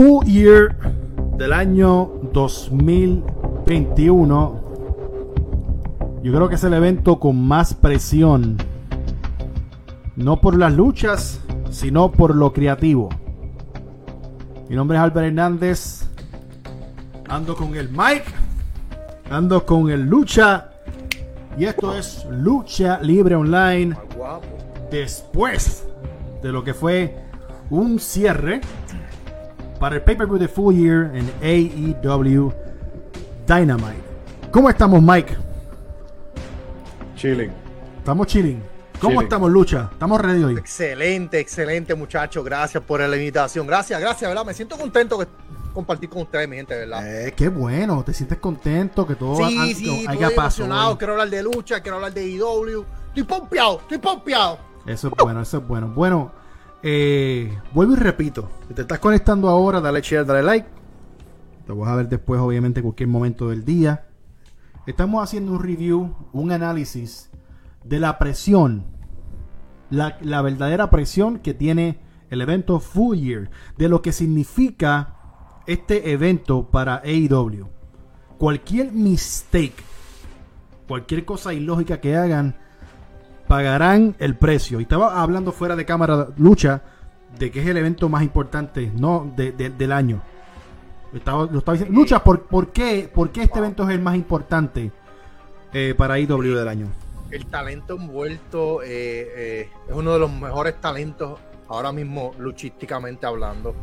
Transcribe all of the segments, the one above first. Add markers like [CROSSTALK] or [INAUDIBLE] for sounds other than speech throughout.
Full Year del año 2021. Yo creo que es el evento con más presión. No por las luchas, sino por lo creativo. Mi nombre es Albert Hernández. Ando con el Mike. Ando con el Lucha. Y esto es Lucha Libre Online. Después de lo que fue un cierre para el pay-per-view de Full Year en AEW Dynamite. ¿Cómo estamos, Mike? Chilling. Estamos chilling. ¿Cómo Chilling. estamos, Lucha? ¿Estamos ready hoy? Excelente, excelente, muchachos. Gracias por la invitación. Gracias, gracias, ¿verdad? Me siento contento de compartir con ustedes, mi gente, ¿verdad? Eh, qué bueno, te sientes contento que todo sí, ha- sí, haya estoy pasado. Quiero hablar de lucha, quiero hablar de IW. Estoy pompeado, estoy pompeado. Eso es bueno, eso es bueno. Bueno, eh, vuelvo y repito. Si te estás conectando ahora, dale share, dale like. Lo vas a ver después, obviamente, en cualquier momento del día. Estamos haciendo un review, un análisis de la presión, la, la verdadera presión que tiene el evento Full Year, de lo que significa este evento para AEW. Cualquier mistake, cualquier cosa ilógica que hagan, pagarán el precio. Y estaba hablando fuera de cámara lucha de que es el evento más importante no de- de- del año. Estaba, lo estaba diciendo. Lucha, ¿por, por, qué, ¿por qué este evento es el más importante eh, para IW del año? El talento envuelto eh, eh, es uno de los mejores talentos ahora mismo luchísticamente hablando.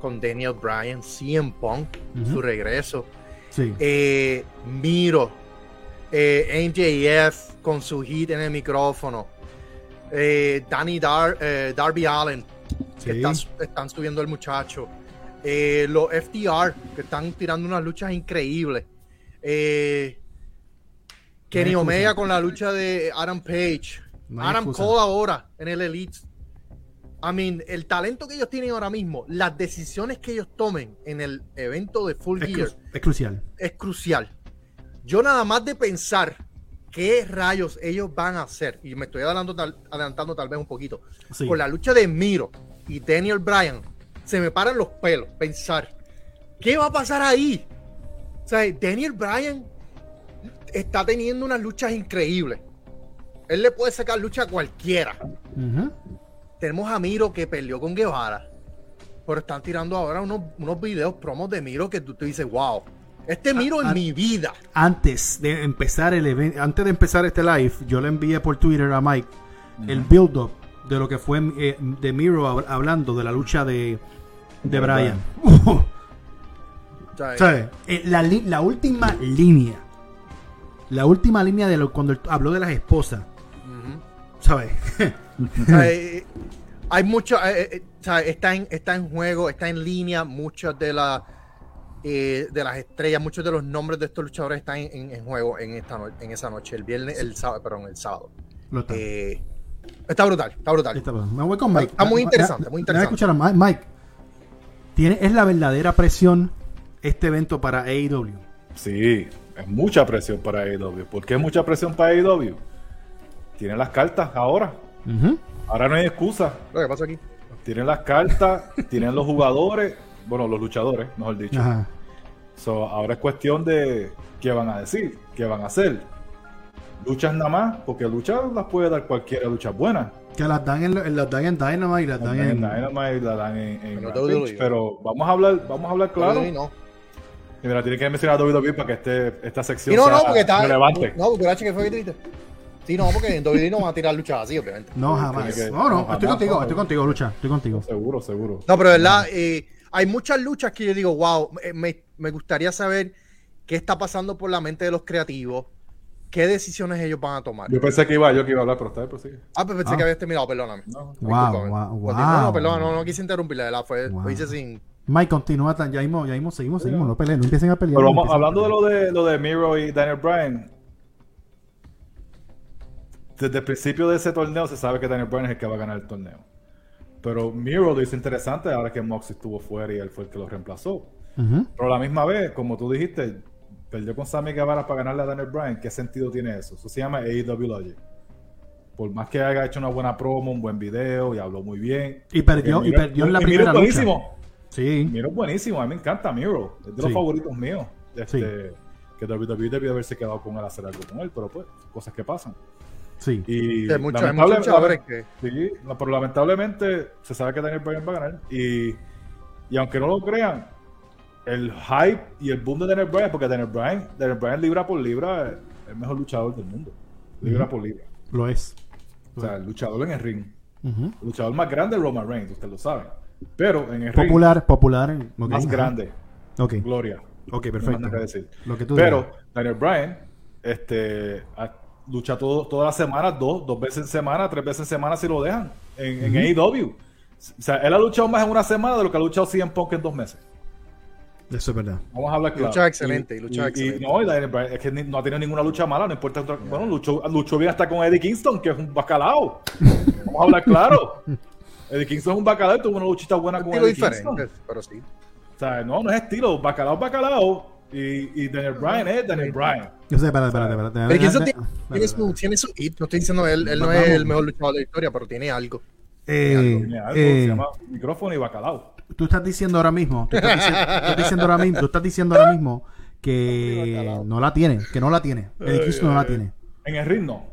Con Daniel Bryan, CM Punk, su regreso. Sí. eh, Miro, eh, NJF con su hit en el micrófono, eh, Danny Dar, eh, Darby Allen, que están, están subiendo el muchacho, eh, los FTR, que están tirando unas luchas increíbles, eh, Kenny. Omega con la lucha de Adam Page, No Adam. Cole ahora en el Elite. I mean, el talento que ellos tienen ahora mismo, las decisiones que ellos tomen en el evento de Full Es, Gear cru- es crucial. es crucial. Yo nada más de pensar qué rayos ellos van a hacer, y me estoy adelantando tal, adelantando tal vez un poquito, Sí. con la lucha de Miro y Daniel Bryan, se me paran los pelos pensar, ¿qué va a pasar ahí? O sea, Daniel Bryan está teniendo unas luchas increíbles. Él le puede sacar lucha a cualquiera. Tenemos a Miro que peleó con Guevara. Pero están tirando ahora unos, unos videos promos de Miro que tú te dices, wow, este Miro ah. en mi vida. Antes de empezar el evento, antes de empezar este live, yo le envié por Twitter a Mike el build-up de lo que fue eh, de Miro hab- hablando de la lucha de, de Brian. [LAUGHS] ¿Sabes? Eh, La, última línea. La última línea de lo, cuando habló de las esposas. ¿Sabes? [LAUGHS] Eh, hay mucho, sea, está, en, está en juego, está en línea, muchas de, las eh, de las estrellas, muchos de los nombres de estos luchadores están en, en- en juego en, esta no- en esa noche, el viernes, el sábado, perdón, el sábado. Está. Eh, está brutal, está brutal. Está bien. Me voy con Mike. Está muy interesante, muy interesante. escuchar a Mike. ¿tiene, ¿es la verdadera presión este evento para AEW? Sí, es mucha presión para AEW. ¿Por qué es mucha presión para AEW? Tienen las cartas ahora. Ahora no hay excusa. Lo que pasa aquí. Tienen las cartas, [LAUGHS] tienen los jugadores, bueno, los luchadores, mejor dicho. Ajá. So, ahora es cuestión de qué van a decir, qué van a hacer. Luchas nada más, porque luchas las puede dar cualquiera, luchas buenas. Que las dan en, en- las dan en Dynamite, las La dan dan en... en Dynamite, la dan en, en Pero Rampage, WWE. pero vamos a hablar, vamos a hablar claro. No. Y mira, tiene que mencionar a WWE para que este, esta sección Y no, sea no, porque está. relevante. No, porque que fue triste. Sí, no, porque en WWE no van a tirar luchas así, obviamente. No, jamás. que- No, no, no, estoy contigo, no. estoy contigo, Lucha, estoy contigo. Seguro, seguro. No, pero verdad, eh, hay muchas luchas que yo digo, wow, eh, me, me gustaría saber qué está pasando por la mente de los creativos, qué decisiones ellos van a tomar. Yo pensé que iba yo que iba a hablar, pero está bien, pues sí. Ah, pues pensé Ah. que habías terminado, perdóname. No, Wow, wow, Pues, wow. No, no, perdón, no, no quise interrumpirle, fue, Wow. lo hice sin... Mike, continúa, ya mismo, ya mismo, seguimos, seguimos, no peleen, no empiecen a pelear. Pero vamos, hablando de lo de lo de Miro y Daniel Bryan. Desde el principio de ese torneo se sabe que Daniel Bryan es el que va a ganar el torneo. Pero Miro lo hizo interesante ahora que Mox estuvo fuera y él fue el que lo reemplazó. Ujú. Pero a la misma vez, como tú dijiste, perdió con Sammy Guevara para ganarle a Daniel Bryan. ¿Qué sentido tiene eso? Eso se llama AEW Logic. Por más que haya hecho una buena promo, un buen video y habló muy bien. Y perdió, Porque y Miro- perdió en la y Miro primera es lucha. buenísimo. Sí. Miro es buenísimo, a mí me encanta Miro. Es de los Sí. favoritos míos. Este, Sí. Que WWE debió haberse quedado con él, hacer algo con él, pero pues, cosas que pasan. Sí. Y Hay muchos, hay muchos luchadores que. Sí, no, pero lamentablemente se sabe que Daniel Bryan va a ganar. Y, y aunque no lo crean, el hype y el boom de Daniel Bryan, porque Daniel Bryan, Daniel Bryan libra por libra es el mejor luchador del mundo. Libra por libra. Lo es. O sea, el luchador en el ring. El luchador más grande es Roman Reigns, ustedes lo saben. Pero en el Popular, popular. ring ok, más ajá. grande, Ok, Gloria. ok, No perfecto. que decir. Lo que tú Pero digas. Daniel Bryan este, a- lucha todo, todas las semanas, dos, dos veces en semana, tres veces en semana si lo dejan en, en AEW. O sea, él ha luchado más en una semana de lo que ha luchado CM Punk en dos meses. Eso es verdad. Vamos a hablar claro. Lucha excelente, Y- lucha y- excelente. Y, no, es que ni- no ha tenido ninguna lucha mala, no importa. otra- bueno, luchó, luchó bien hasta con Eddie Kingston, que es un bacalao. Vamos a hablar claro. [LAUGHS] Eddie Kingston es un bacalao y tuvo una luchita buena con Eddie Kingston. diferente, pero sí. O sea, no, no es estilo. Bacalao, bacalao. Y, y Daniel Bryan es Daniel Bryan. Yo sé, espérate, espérate, espérate. Pero eso tiene, tiene su, tiene su hit. No estoy diciendo él, él no es el mejor luchador de la historia, pero tiene algo. Eh, Tiene algo, eh, se llama micrófono y bacalao. tú estás diciendo ahora mismo, tú estás diciendo, tú estás diciendo ahora mismo, tú estás diciendo ahora mismo que no la tiene, que no la tiene. Eddie Kingston no la tiene. En el ring no. Tú estás di-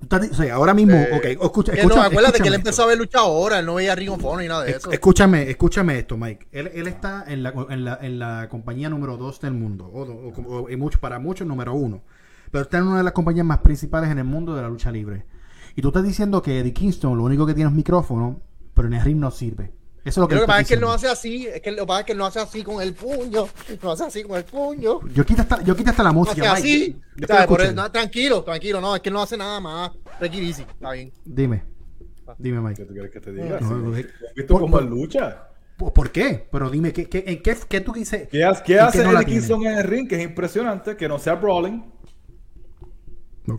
o sea, ahora mismo, Eh, ok, escucha, escucha, no, acuérdate que él empezó a ver lucha ahora, él no veía Ring of ni nada de Es- eso. Escúchame, escúchame esto, Mike. Él, él está en la, en, la, en la compañía número 2 del mundo, o, o- o- mucho, para muchos número uno. Pero está en una de las compañías más principales en el mundo de la lucha libre. Y tú estás diciendo que Eddie Kingston lo único que tiene es micrófono, pero en el ring no sirve. Eso es lo que, Lo que pasa es que él no hace así, es que lo que pasa es que él no hace así con el puño, [LAUGHS] no hace así con el puño, Yo quito hasta, yo quito hasta la no música. hace Mike. así. No, tranquilo, tranquilo, no, es que él no hace nada más. Easy, está bien. Dime. Dime, ¿Qué Mike. tú quieres que te diga? No, Sí. no, ¿Has no. visto Por- cómo por- lucha? ¿Por, por qué? Pero dime, ¿qué, qué, en qué, qué tú dices? ¿Qué, hace- qué ¿Y hace qué no tiene? Kingston en el ring? Que es impresionante, que no sea brawling.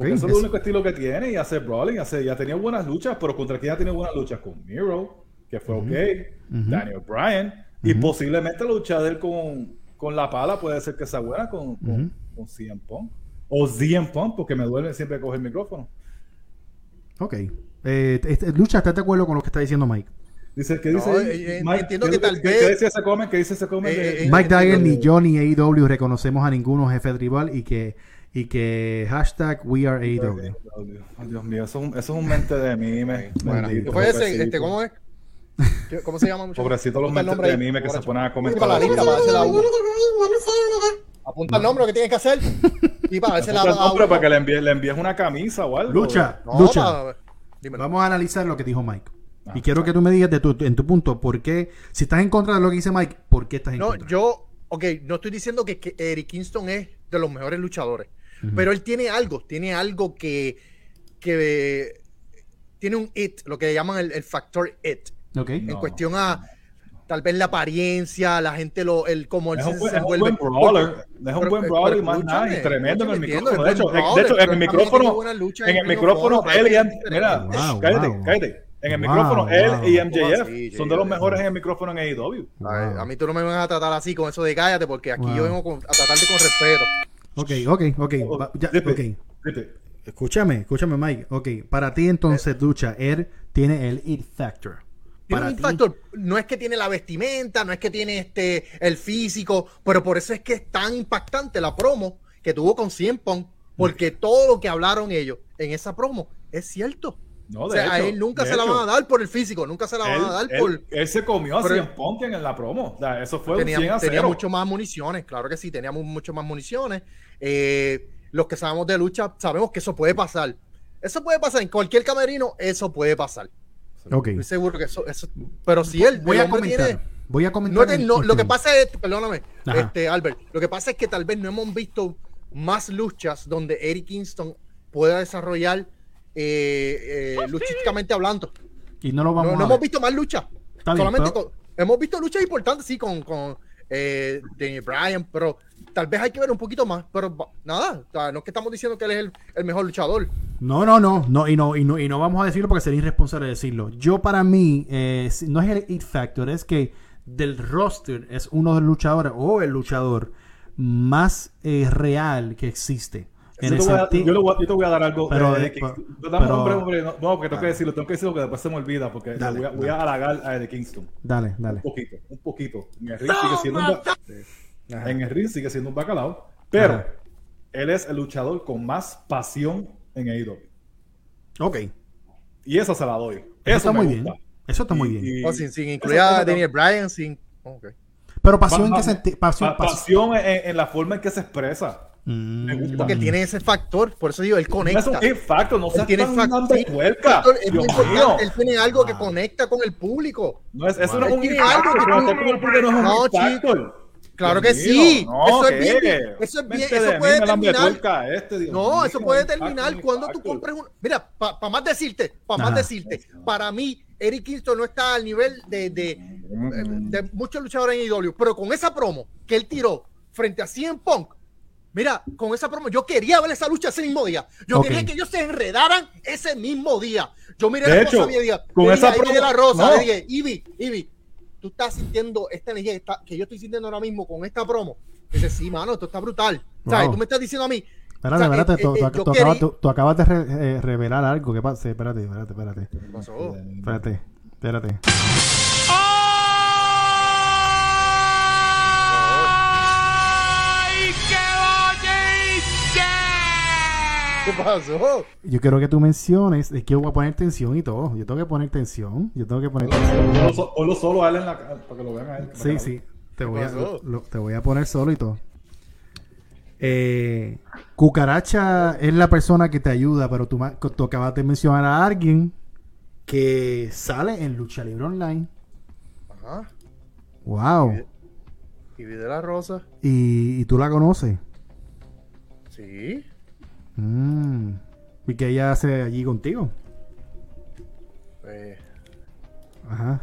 Eso es el único estilo que tiene y hace brawling. Hace, ya tenía buenas luchas, pero contra quién ya tiene buenas luchas con Miro, que fue ok. Ujú. Daniel Bryan. Y posiblemente la lucha de él con, con la pala puede ser que sea buena con, con, con CM Punk. O CM Punk, porque me duele siempre coger el micrófono. Ok. Eh, este, Lucha, ¿estás de acuerdo con lo que está diciendo Mike? Dice, ¿qué dice? eh, eh, Mike, entiendo ¿qué- que tal vez- ¿Qué dice ese comen? ¿Qué dice ese comen? Eh, de- Mike Dagger eh, ni yo ni AEW reconocemos a ninguno jefe tribal y que y que hashtag we are AEW. Oh, Dios, mío, eso es un, eso es un mente de. Bueno, ¿qué fue ese? pobrecito. Este, ¿Cómo es? ¿Qué- ¿Cómo se llama? muchacho? Pobrecito los Apunta el mentes nombre de ahí. mime que se ponen a comentar. La lista, para darse la uva. Apunta el nombre que tienes que hacer. Y para darse la Apunta el nombre uva. para que le envíes, le envíes una camisa o algo. Lucha, No, lucha. Vamos a analizar lo que dijo Mike. Ah, y quiero que tú me digas de tu, en tu punto por qué, si estás en contra de lo que dice Mike, ¿por qué estás en No, contra? yo, ok, no estoy diciendo que, que Eric Kingston es de los mejores luchadores, pero él tiene algo, tiene algo que, que tiene un it, lo que llaman el, el factor it, En No. cuestión a tal vez la apariencia, la gente lo, el como él Es se, un, se es un envuelve. buen brawler. Es un Pero- buen brawler y más nada. Y tremendo en el micrófono. De hecho, de hecho, en el micrófono. En el micrófono, él y pero M- es Mira, Wow, cállate, wow. cállate. En el Wow, micrófono, él y ¿Cómo MJF así, son de los mejores en el micrófono en AEW. A mí tú no me vas a tratar así con eso de cállate, porque aquí yo vengo con- a tratarte con respeto. Ok, ok, ok. Oh, va- ya, Dipe, ok. dipe. Escúchame, escúchame, Mike. Ok, para ti entonces, Lucha, él tiene el it factor. Tiene Para un ti, factor. No es que tiene la vestimenta, no es que tiene este el físico, pero por eso es que es tan impactante la promo que tuvo con Cien Pong, porque todo lo que hablaron ellos en esa promo es cierto. No, o sea, a él nunca se la van a dar por el físico, nunca se la van Él, a dar él- por. él se comió a pero- CM Punk en la promo. O sea, eso fue un 100 tenía, a tenía 0. mucho más municiones, claro que sí, teníamos mucho más municiones. Eh, los que sabemos de lucha sabemos que eso puede pasar. Eso puede pasar en cualquier camerino, eso puede pasar. Ok. Estoy seguro que eso, eso pero si él, Voy a comentar. tiene- Voy a comentar. No el no, lo que pasa es, perdóname, Ajá. este, Albert, lo que pasa es que tal vez no hemos visto más luchas donde Eric Kingston pueda desarrollar eh, eh, luchísticamente hablando. Y no lo No, vamos no a hemos ver. visto más luchas. Bien, Solamente pero- con- hemos visto luchas importantes, sí, con, con eh, Daniel Bryan, pero tal vez hay que ver un poquito más. Pero nada, o sea, no es que estamos diciendo que él es el, el mejor luchador. No, no, no, no y, no, y no, y no vamos a decirlo porque sería irresponsable decirlo. Yo para mí, eh, no es el it factor, es que del roster es uno de los luchadores o el luchador más eh, real que existe. En yo, te voy a, yo, le voy a- yo te voy a dar algo Pero de- Dame hombre, no, no, porque tengo que decirlo, tengo que decirlo que después se me olvida, porque Dale, voy, a, voy a halagar a Eddie Kingston. Dale, dale. Un poquito, un poquito. Ring sigue siendo un, ba- en el ring sigue siendo un bacalao, pero Ajá. él es el luchador con más pasión en AEW. Ok. Y esa se la doy. Eso, Eso está muy gusta. bien. Eso está muy Y- bien. y- Oh, sin, sin incluir a Daniel Bryan, sin. ok. Pero pasión en qué sentido? Pasión, pa- pasión. pasión en, en la forma en que se expresa. Mm. me gusta. Porque tiene ese factor, por eso digo, él No conecta. es un factor, no Él seas tiene tan fac- dando sí, puerca. factor, es Dios muy importante, mío. Él tiene algo que Ah. conecta con el público. No es, eso no es un factor, que pero tú- te pongo porque no es un factor. Claro que sí. no, eso es bien. Eso es bien. Vente Eso puede terminar. este, No, mío, eso puede terminar cuando tú compres un. Mira, para más decirte, para más decirte, para mí, Eric Kingston no está al nivel de, de, de muchos luchadores en IW, pero con esa promo que él tiró frente a CM Punk, mira, con esa promo, yo quería ver esa lucha ese mismo día. Yo Ok. quería que ellos se enredaran ese mismo día. Yo miré De la hecho, cosa y dije, con esa promo- la Rosa, no. le dije, Ivy, Ivy, tú estás sintiendo esta energía que, está- que yo estoy sintiendo ahora mismo con esta promo. Dice, sí, mano, esto está brutal. ¿Sabes? Wow. Tú me estás diciendo a mí. Espérate, o sea, espérate, eh, tú, eh, acabas, tú- tú acabas de re- eh, revelar algo. ¿Qué pasa? Espérate, espérate, espérate. ¿Qué pasó? Espérate, espérate. ¿Qué pasó? Yo quiero que tú menciones, es que yo voy a poner tensión y todo. Yo tengo que poner tensión. Yo tengo que poner tensión. Ponlo so- Ponlo solo a él en la cara para que lo vean a él. Sí, sí. Te voy, a, lo- te voy a poner solo y todo. Eh, Cucaracha es la persona que te ayuda, pero tú, tú acabas de mencionar a alguien que sale en Lucha Libre Online. Ajá. Wow. Ivy de la Rosa. Y, y tú la conoces. Sí. Mm. ¿Y qué ella hace allí contigo? Eh, Ajá.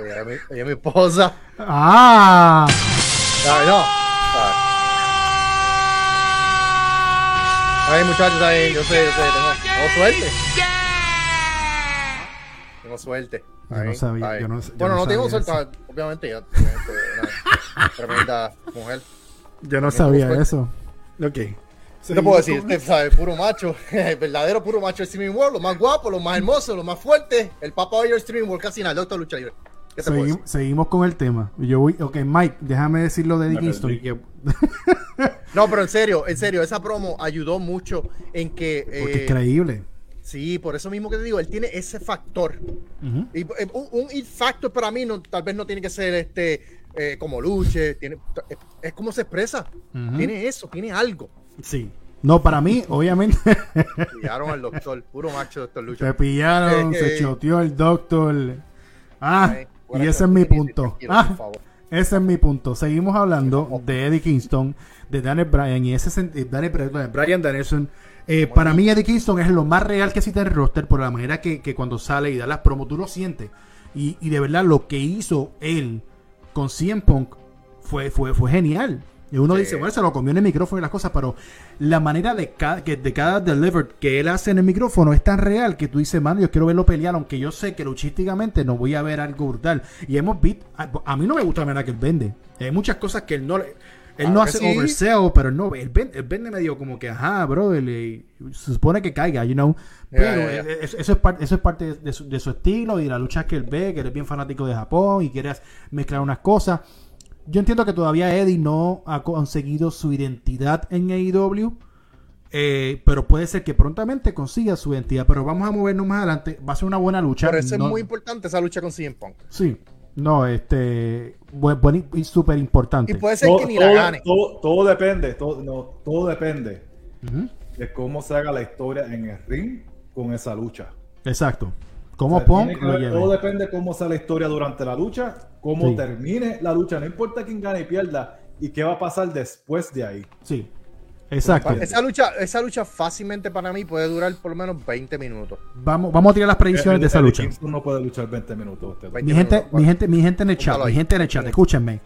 ella, es mi, ella es mi esposa. ¡Ah! Ay, no. Ay, muchachos, ay, yo sé, yo sé, tengo, tengo suerte. Tengo suerte. Yo no sabía, yo no- yo bueno, no no, tengo suerte, obviamente, ya, obviamente, una [LAUGHS] tremenda mujer. Yo no sabía eso. Ok. ¿Qué te puedo decir? Usted sabe, puro macho, [LAUGHS] el verdadero puro macho de Streaming World, lo más guapo, lo más hermoso, lo más fuerte, el papá de Streaming World, casi nada, el doctor Lucha Libre. ¿Qué te puedo Seguim- decir? seguimos con el tema. Yo voy, ok, Mike, déjame decir lo de Eddie Me Kingston. No, pero en serio, en serio, esa promo ayudó mucho en que... porque eh, es creíble. Sí, por eso mismo que te digo, él tiene ese factor. Y, eh, un, un it factor para mí no, tal vez no tiene que ser este eh, como luche, tiene, es, es como se expresa. Tiene eso, tiene algo. Sí. No, para mí, obviamente, [LAUGHS] Pillaron al doctor, puro macho doctor se Lucha. pillaron, se eh. choteó el doctor. Ah, y ese es mi punto. Ah, ese es mi punto. Seguimos hablando de Eddie Kingston, de Daniel Bryan y ese Daniel, Bryan Danielson. Eh, para mí Eddie Kingston es lo más real que existe en el roster por la manera que, que cuando sale y da las promos tú lo sientes. Y, y de verdad lo que hizo él con CM Punk fue, fue, fue genial. Y uno Sí. dice, bueno, se lo comió en el micrófono y las cosas, pero la manera de cada, que, de cada delivered que él hace en el micrófono es tan real que tú dices, mano, yo quiero verlo pelear, aunque yo sé que luchísticamente no voy a ver algo brutal. Y hemos visto, a, a mí no me gusta la manera que él vende. Hay muchas cosas que él no le- Él no hace sí. oversell, pero no, él vende, él vende medio como que, ajá, bro, él, se supone que caiga, you know. Pero ya. eh, Eso, eso es parte, eso es parte de su, de su estilo y de la lucha que él ve, que él es bien fanático de Japón y quiere mezclar unas cosas. Yo entiendo que todavía Eddie no ha conseguido su identidad en AEW, eh, pero puede ser que prontamente consiga su identidad. Pero vamos a movernos más adelante. Va a ser una buena lucha. Por eso No- es muy importante esa lucha con CM Punk. Sí, no, este, buen, buen y súper importante. Y puede ser Todo, que ni la todo- gane. todo- todo depende, todo, no, todo depende de cómo se haga la historia en el ring con esa lucha. Exacto. Como O sea, Punk lo lleve. todo depende de cómo sea la historia durante la lucha, cómo Sí. termine la lucha, no importa quién gane y pierda, y qué va a pasar después de ahí. Sí, exacto. Esa lucha, esa lucha fácilmente para mí puede durar por lo menos 20 minutos. Vamos, vamos a tirar las predicciones de esa lucha. Kingston no puede luchar 20 minutos. Usted. 20 Mi gente, minutos. mi gente, mi gente en el chat, mi ahí. gente en el chat, escúchenme.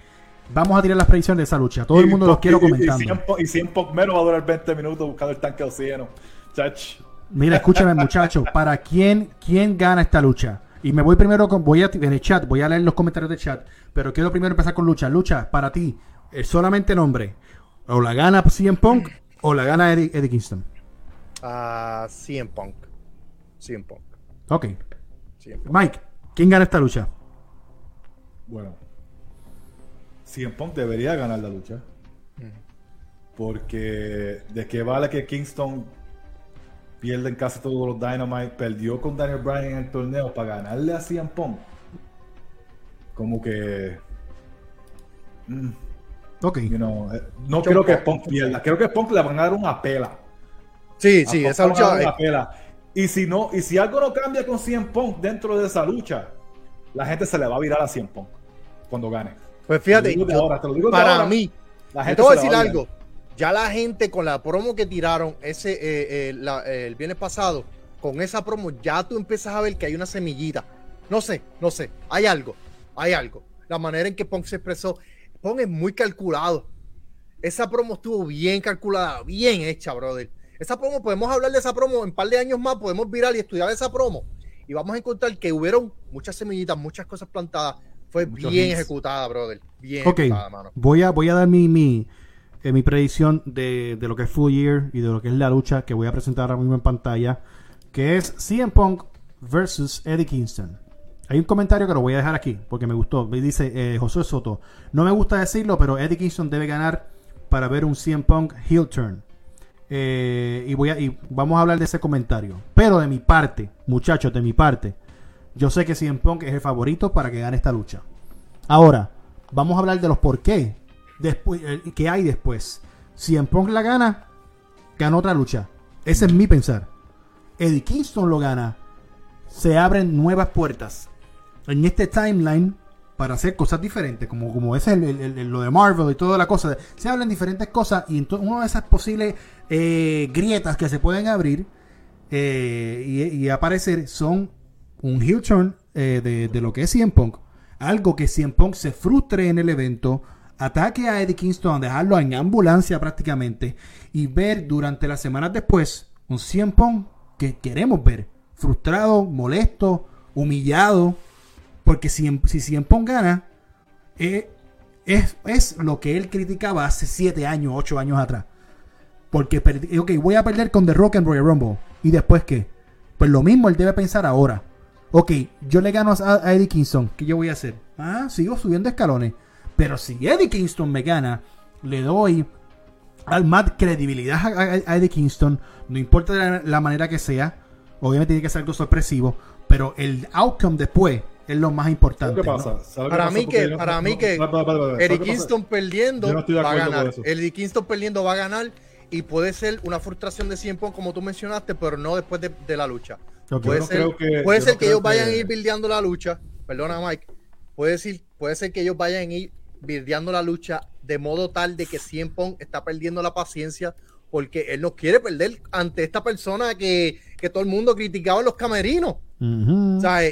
Vamos a tirar las predicciones de esa lucha. Todo el mundo los quiero Y- y- comentando. Y, cien po- y 100 Punk menos va a durar 20 minutos buscando el tanque de oxígeno. Chach. Mira, escúchame, muchachos. ¿Para quién, quién gana esta lucha? Y me voy primero con, voy a, en el chat, voy a leer los comentarios del chat, pero quiero primero empezar con lucha. Lucha, para ti, eh, solamente nombre. O la gana CM Punk o la gana Eddie, Eddie Kingston. a CM Punk. CM Punk. Ok. CM Punk. Mike, ¿quién gana esta lucha? Bueno, CM Punk debería ganar la lucha. Porque de qué vale que Kingston pierda en casi todos los Dynamite, perdió con Daniel Bryan en el torneo para ganarle a CM Punk. Como que. mm, Ok. you know, eh, no creo que Punk- pierda. Creo que Punk le van a dar una pela. Sí, A sí, Punk esa lucha. una pela. Y si no, y si algo no cambia con CM Punk dentro de esa lucha, la gente se le va a virar a CM Punk cuando gane. Pues fíjate, ahora, te lo digo de para ahora. mí, La gente te voy a decir algo. Ya la gente con la promo que tiraron ese eh, eh, la- el viernes pasado, con esa promo, ya tú empiezas a ver que hay una semillita. No sé, no sé. Hay algo, hay algo. La manera en que Punk se expresó. Punk es muy calculado. Esa promo estuvo bien calculada, bien hecha, brother. Esa promo, podemos hablar de esa promo en un par de años más, podemos virar y estudiar esa promo. Y vamos a encontrar que hubieron muchas semillitas, muchas cosas plantadas. Fue Muchos bien ejecutada, brother. Bien Ok. ejecutada, mano. Voy a, voy a dar mi, mi, eh, mi predicción de, de lo que es Full Year y de lo que es la lucha que voy a presentar ahora mismo en pantalla. Que es CM Punk versus Eddie Kingston. Hay un comentario que lo voy a dejar aquí porque me gustó. Dice eh, José Soto. No me gusta decirlo, pero Eddie Kingston debe ganar para ver un CM Punk heel turn. Eh, y, voy a, y vamos a hablar de ese comentario. Pero de mi parte, muchachos, de mi parte, yo sé que CM Punk es el favorito para que gane esta lucha. Ahora, vamos a hablar de los por qué. Después, eh, ¿Qué hay después? Si en la gana, gana otra lucha. Ese es mi pensar. Eddie Kingston lo gana. Se abren nuevas puertas en este timeline para hacer cosas diferentes, como, como es el- lo de Marvel y toda la cosa. Se hablan diferentes cosas y entonces una de esas posibles eh, grietas que se pueden abrir eh, y, aparecer son un heel turn de, de lo que es CM Punk. Algo que CM Punk se frustre en el evento, ataque a Eddie Kingston, dejarlo en ambulancia prácticamente y ver durante las semanas después un CM Punk que queremos ver. Frustrado, molesto, humillado. Porque si, si CM Punk gana, eh, es, es lo que él criticaba hace 7 años, 8 años atrás. Porque, perdi- ok, voy a perder con The Rock and Royal Rumble. ¿Y después qué? Pues lo mismo él debe pensar ahora. Ok, yo le gano a, a Eddie Kingston. ¿Qué yo voy a hacer? Ah, sigo subiendo escalones. Pero si Eddie Kingston me gana, le doy al más credibilidad a, a- a Eddie Kingston. No importa la, la manera que sea. Obviamente tiene que ser algo sorpresivo. Pero el outcome después es lo más ¿Sabes importante. qué ¿no? pasa? ¿Sabes qué Para mí que, para no- mí no- que para- para- para- ¿sabes Eddie? Kingston perdiendo no va a ganar. Eddie Kingston perdiendo va a ganar y puede ser una frustración de 100 Punk como tú mencionaste, pero no después de, de la lucha. Puede no ser, creo que- puede yo ser no que creo ellos vayan a ir bildeando la lucha. Perdona, Mike. Puede, decir, puede ser que ellos vayan a ir bildeando la lucha de modo tal de que 100 Punk está perdiendo la paciencia porque él no quiere perder ante esta persona que, que todo el mundo criticaba en los camerinos.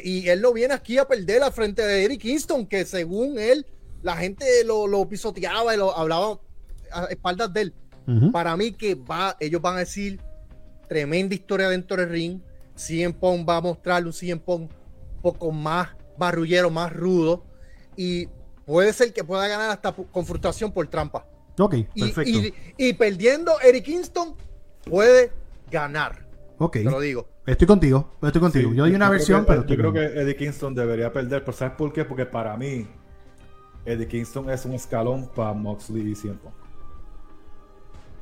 Y él no viene aquí a perder al frente de Eric Kingston, que según él, la gente lo, lo pisoteaba y lo hablaba a espaldas de él. Para mí que va, ellos van a decir tremenda historia dentro del ring. CM Punk va a mostrarle un CM Punk un poco más barrullero, más rudo. Y puede ser que pueda ganar hasta con frustración por trampa. Ok, Y, perfecto. y- y perdiendo Eric Kingston, puede ganar. ok. Te lo digo. Estoy contigo. Estoy contigo. Sí, yo doy una creo versión, que- pero Yo creo que Eddie Kingston debería perder, pero ¿sabes por qué? Porque para mí, Eddie Kingston es un escalón para Moxley y CM Punk.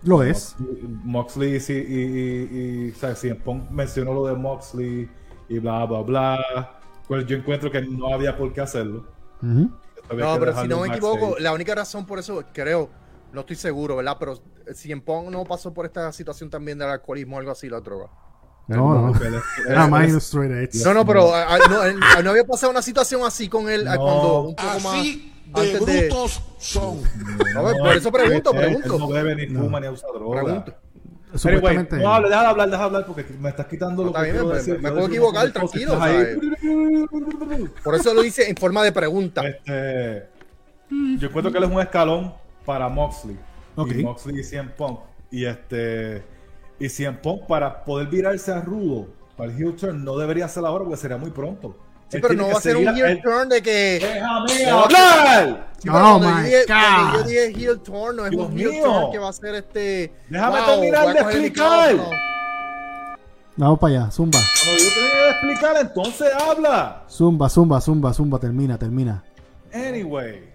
Lo es. Moxley, Moxley y, y, y, y, ¿sabes? CM Punk mencionó lo de Moxley y bla, bla, bla. Pues yo encuentro que no había por qué hacerlo. Había No, pero si no me equivoco, la única razón por eso, creo, no estoy seguro, ¿verdad? Pero si en Pong no pasó por esta situación también del alcoholismo o algo así, la droga. No, no. él [LAUGHS] Era más straight edge. No, no, pero ah, ah, no, él- ah, no había pasado una situación así con él No. cuando un poco más. Así de antes de- brutos son. No, por eso pregunto, él- él pregunto. no bebe ni fuma ni usa droga. Pregunto. Anyway, no hable, deja de hablar, deja de hablar porque me estás quitando No, lo está que bien, quiero me- decir. me puedo equivocar, tranquilo. Por eso lo hice en forma de pregunta. Este, yo encuentro que él es un escalón para Moxley. Y Moxley y CM Punk. Y este. Y CM Punk para poder virarse a rudo para el heel turn no debería ser ahora porque sería muy pronto. Sí, pero no va a ser un heel turn de que. ¡Déjame hablar! Oh cuando yo my dije- cuando God. yo dije heel turn, no es Dios un heel mío. turn que va a ser este. Déjame wow, terminar de explicar. Vamos para allá, zumba. Cuando yo tenga que explicar, entonces habla. Zumba, zumba, zumba, zumba, termina, termina. Anyway.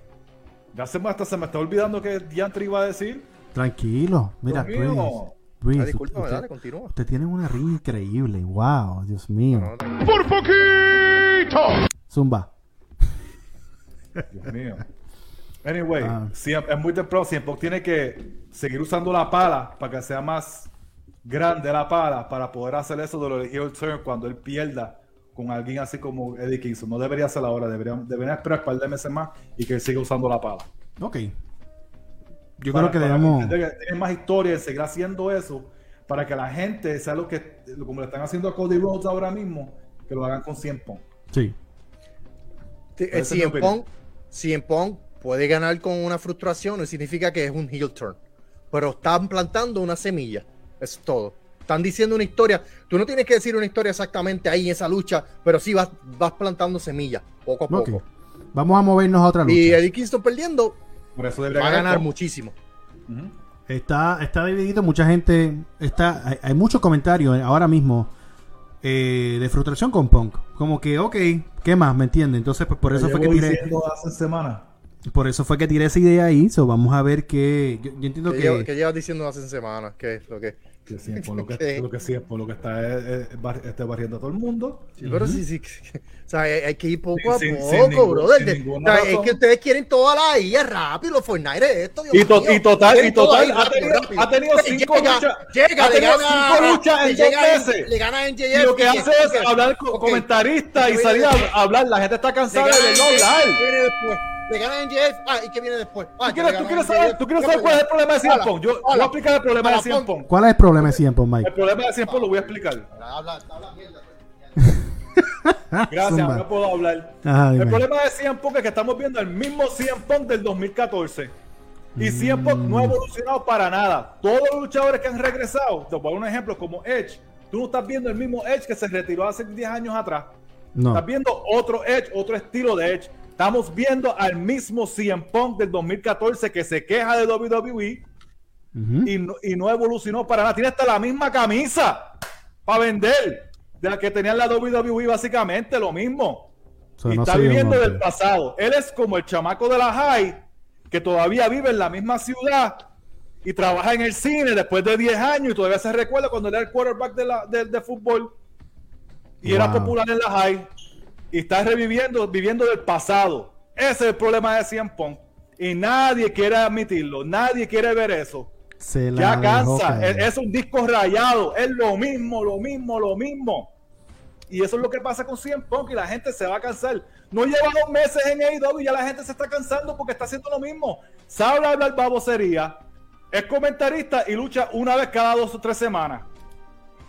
Ya se me, hasta se me está olvidando que Diantri iba a decir. Tranquilo, mira, mío. Breeze. Ah, discúlpame, usted, dale, continúa. usted tiene una ring increíble. Wow, Dios mío. No, no, ¡Por poquito! Zumba. Dios mío. Anyway, Ah. CM es muy temprano. CM tiene que seguir usando la pala para que sea más grande la pala para poder hacer eso de lo de heel turn cuando él pierda con alguien así como Eddie Kingston. No debería ser ahora, deberían, deberían esperar un par de meses más y que él siga usando la pala. Ok. Yo Para- creo que debemos. entender que Tiene más historia en seguir haciendo eso para que la gente sea lo que, como le están haciendo a Cody Rhodes ahora mismo, que lo hagan con 100 Punk. Sí. Eh, es mi CM Punk puede ganar con una frustración, no significa que es un heel turn. Pero están plantando una semilla. Es todo. Están diciendo una historia. Tú no tienes que decir una historia exactamente ahí en esa lucha, pero sí vas, vas plantando semillas poco a poco. Vamos a movernos a otra lucha. Y Eddie Kingston perdiendo Por eso debería va a ganar muchísimo. Está, está dividido, mucha gente está, hay, hay muchos comentarios ahora mismo eh, de frustración con Punk. Como que, ok, ¿qué más? ¿Me entiende? Entonces, pues por eso fue que llevo tiré, hace por eso fue que tiré esa idea ahí. So, vamos a ver qué. Yo, yo entiendo ¿Qué, que. lleva- qué llevas diciendo hace semanas? ¿Qué es lo que? Que [LAUGHS] lo que, lo que lo que está es, es bar- este barriendo a todo el mundo. Sí, pero sí, sí. [LAUGHS] O sea, hay, hay que ir poco Sin- a sin- sin poco, ningún- sin o sea, es que ustedes quieren toda la IA rápido, los Fortnite esto. Dios Y, to- mío. y total, y total, ha tenido, rápido. ha tenido cinco llega, luchas. Llega, ha le tenido gana, cinco luchas en dos meses. Le gana en Y JF. lo que hace es hablar con ok. comentaristas y ¿Qué salir a hablar. La gente está cansada de no hablar. Le gana en JF. Ah, ¿y qué viene después? Ah, ¿Tú quieres, tú saber, JF. tú quieres ¿Qué saber cuál es el problema de Habla, Punk? Yo, voy a explicar el problema de Punk. Punk. ¿Cuál es el problema de CM Punk, Mike? El problema de CM Punk lo voy a explicar. Habla, habla mierda. [LAUGHS] Gracias, Zumba. no puedo hablar. Ajá. El problema de CM Punk es que estamos viendo el mismo CM Punk del 2014. Y CM Punk no ha Mm. evolucionado para nada. Todos los luchadores que han regresado, te voy a dar un ejemplo como Edge. Tú no estás viendo el mismo Edge que se retiró hace 10 años atrás. No. Estás viendo otro Edge, otro estilo de Edge. Estamos viendo al mismo CM Punk del 2014 que se queja de WWE y no, y no evolucionó para nada. Tiene hasta la misma camisa para vender de la que tenía en la WWE, básicamente lo mismo. Y no está viviendo del pasado. Él es como el chamaco de la high que todavía vive en la misma ciudad y trabaja en el cine después de 10 años y todavía se recuerda cuando era el quarterback de, la, de, de fútbol y era popular en la high y está reviviendo, viviendo del pasado. Ese es el problema de CM Punk. Y nadie quiere admitirlo, nadie quiere ver eso. Se la Ya cansa, es, es un disco rayado, es lo mismo, lo mismo, lo mismo. Y eso es lo que pasa con CM Punk y la gente se va a cansar. No lleva dos meses en AEW y ya la gente se está cansando porque está haciendo lo mismo. Sabe hablar babosería, es comentarista y lucha una vez cada dos o tres semanas.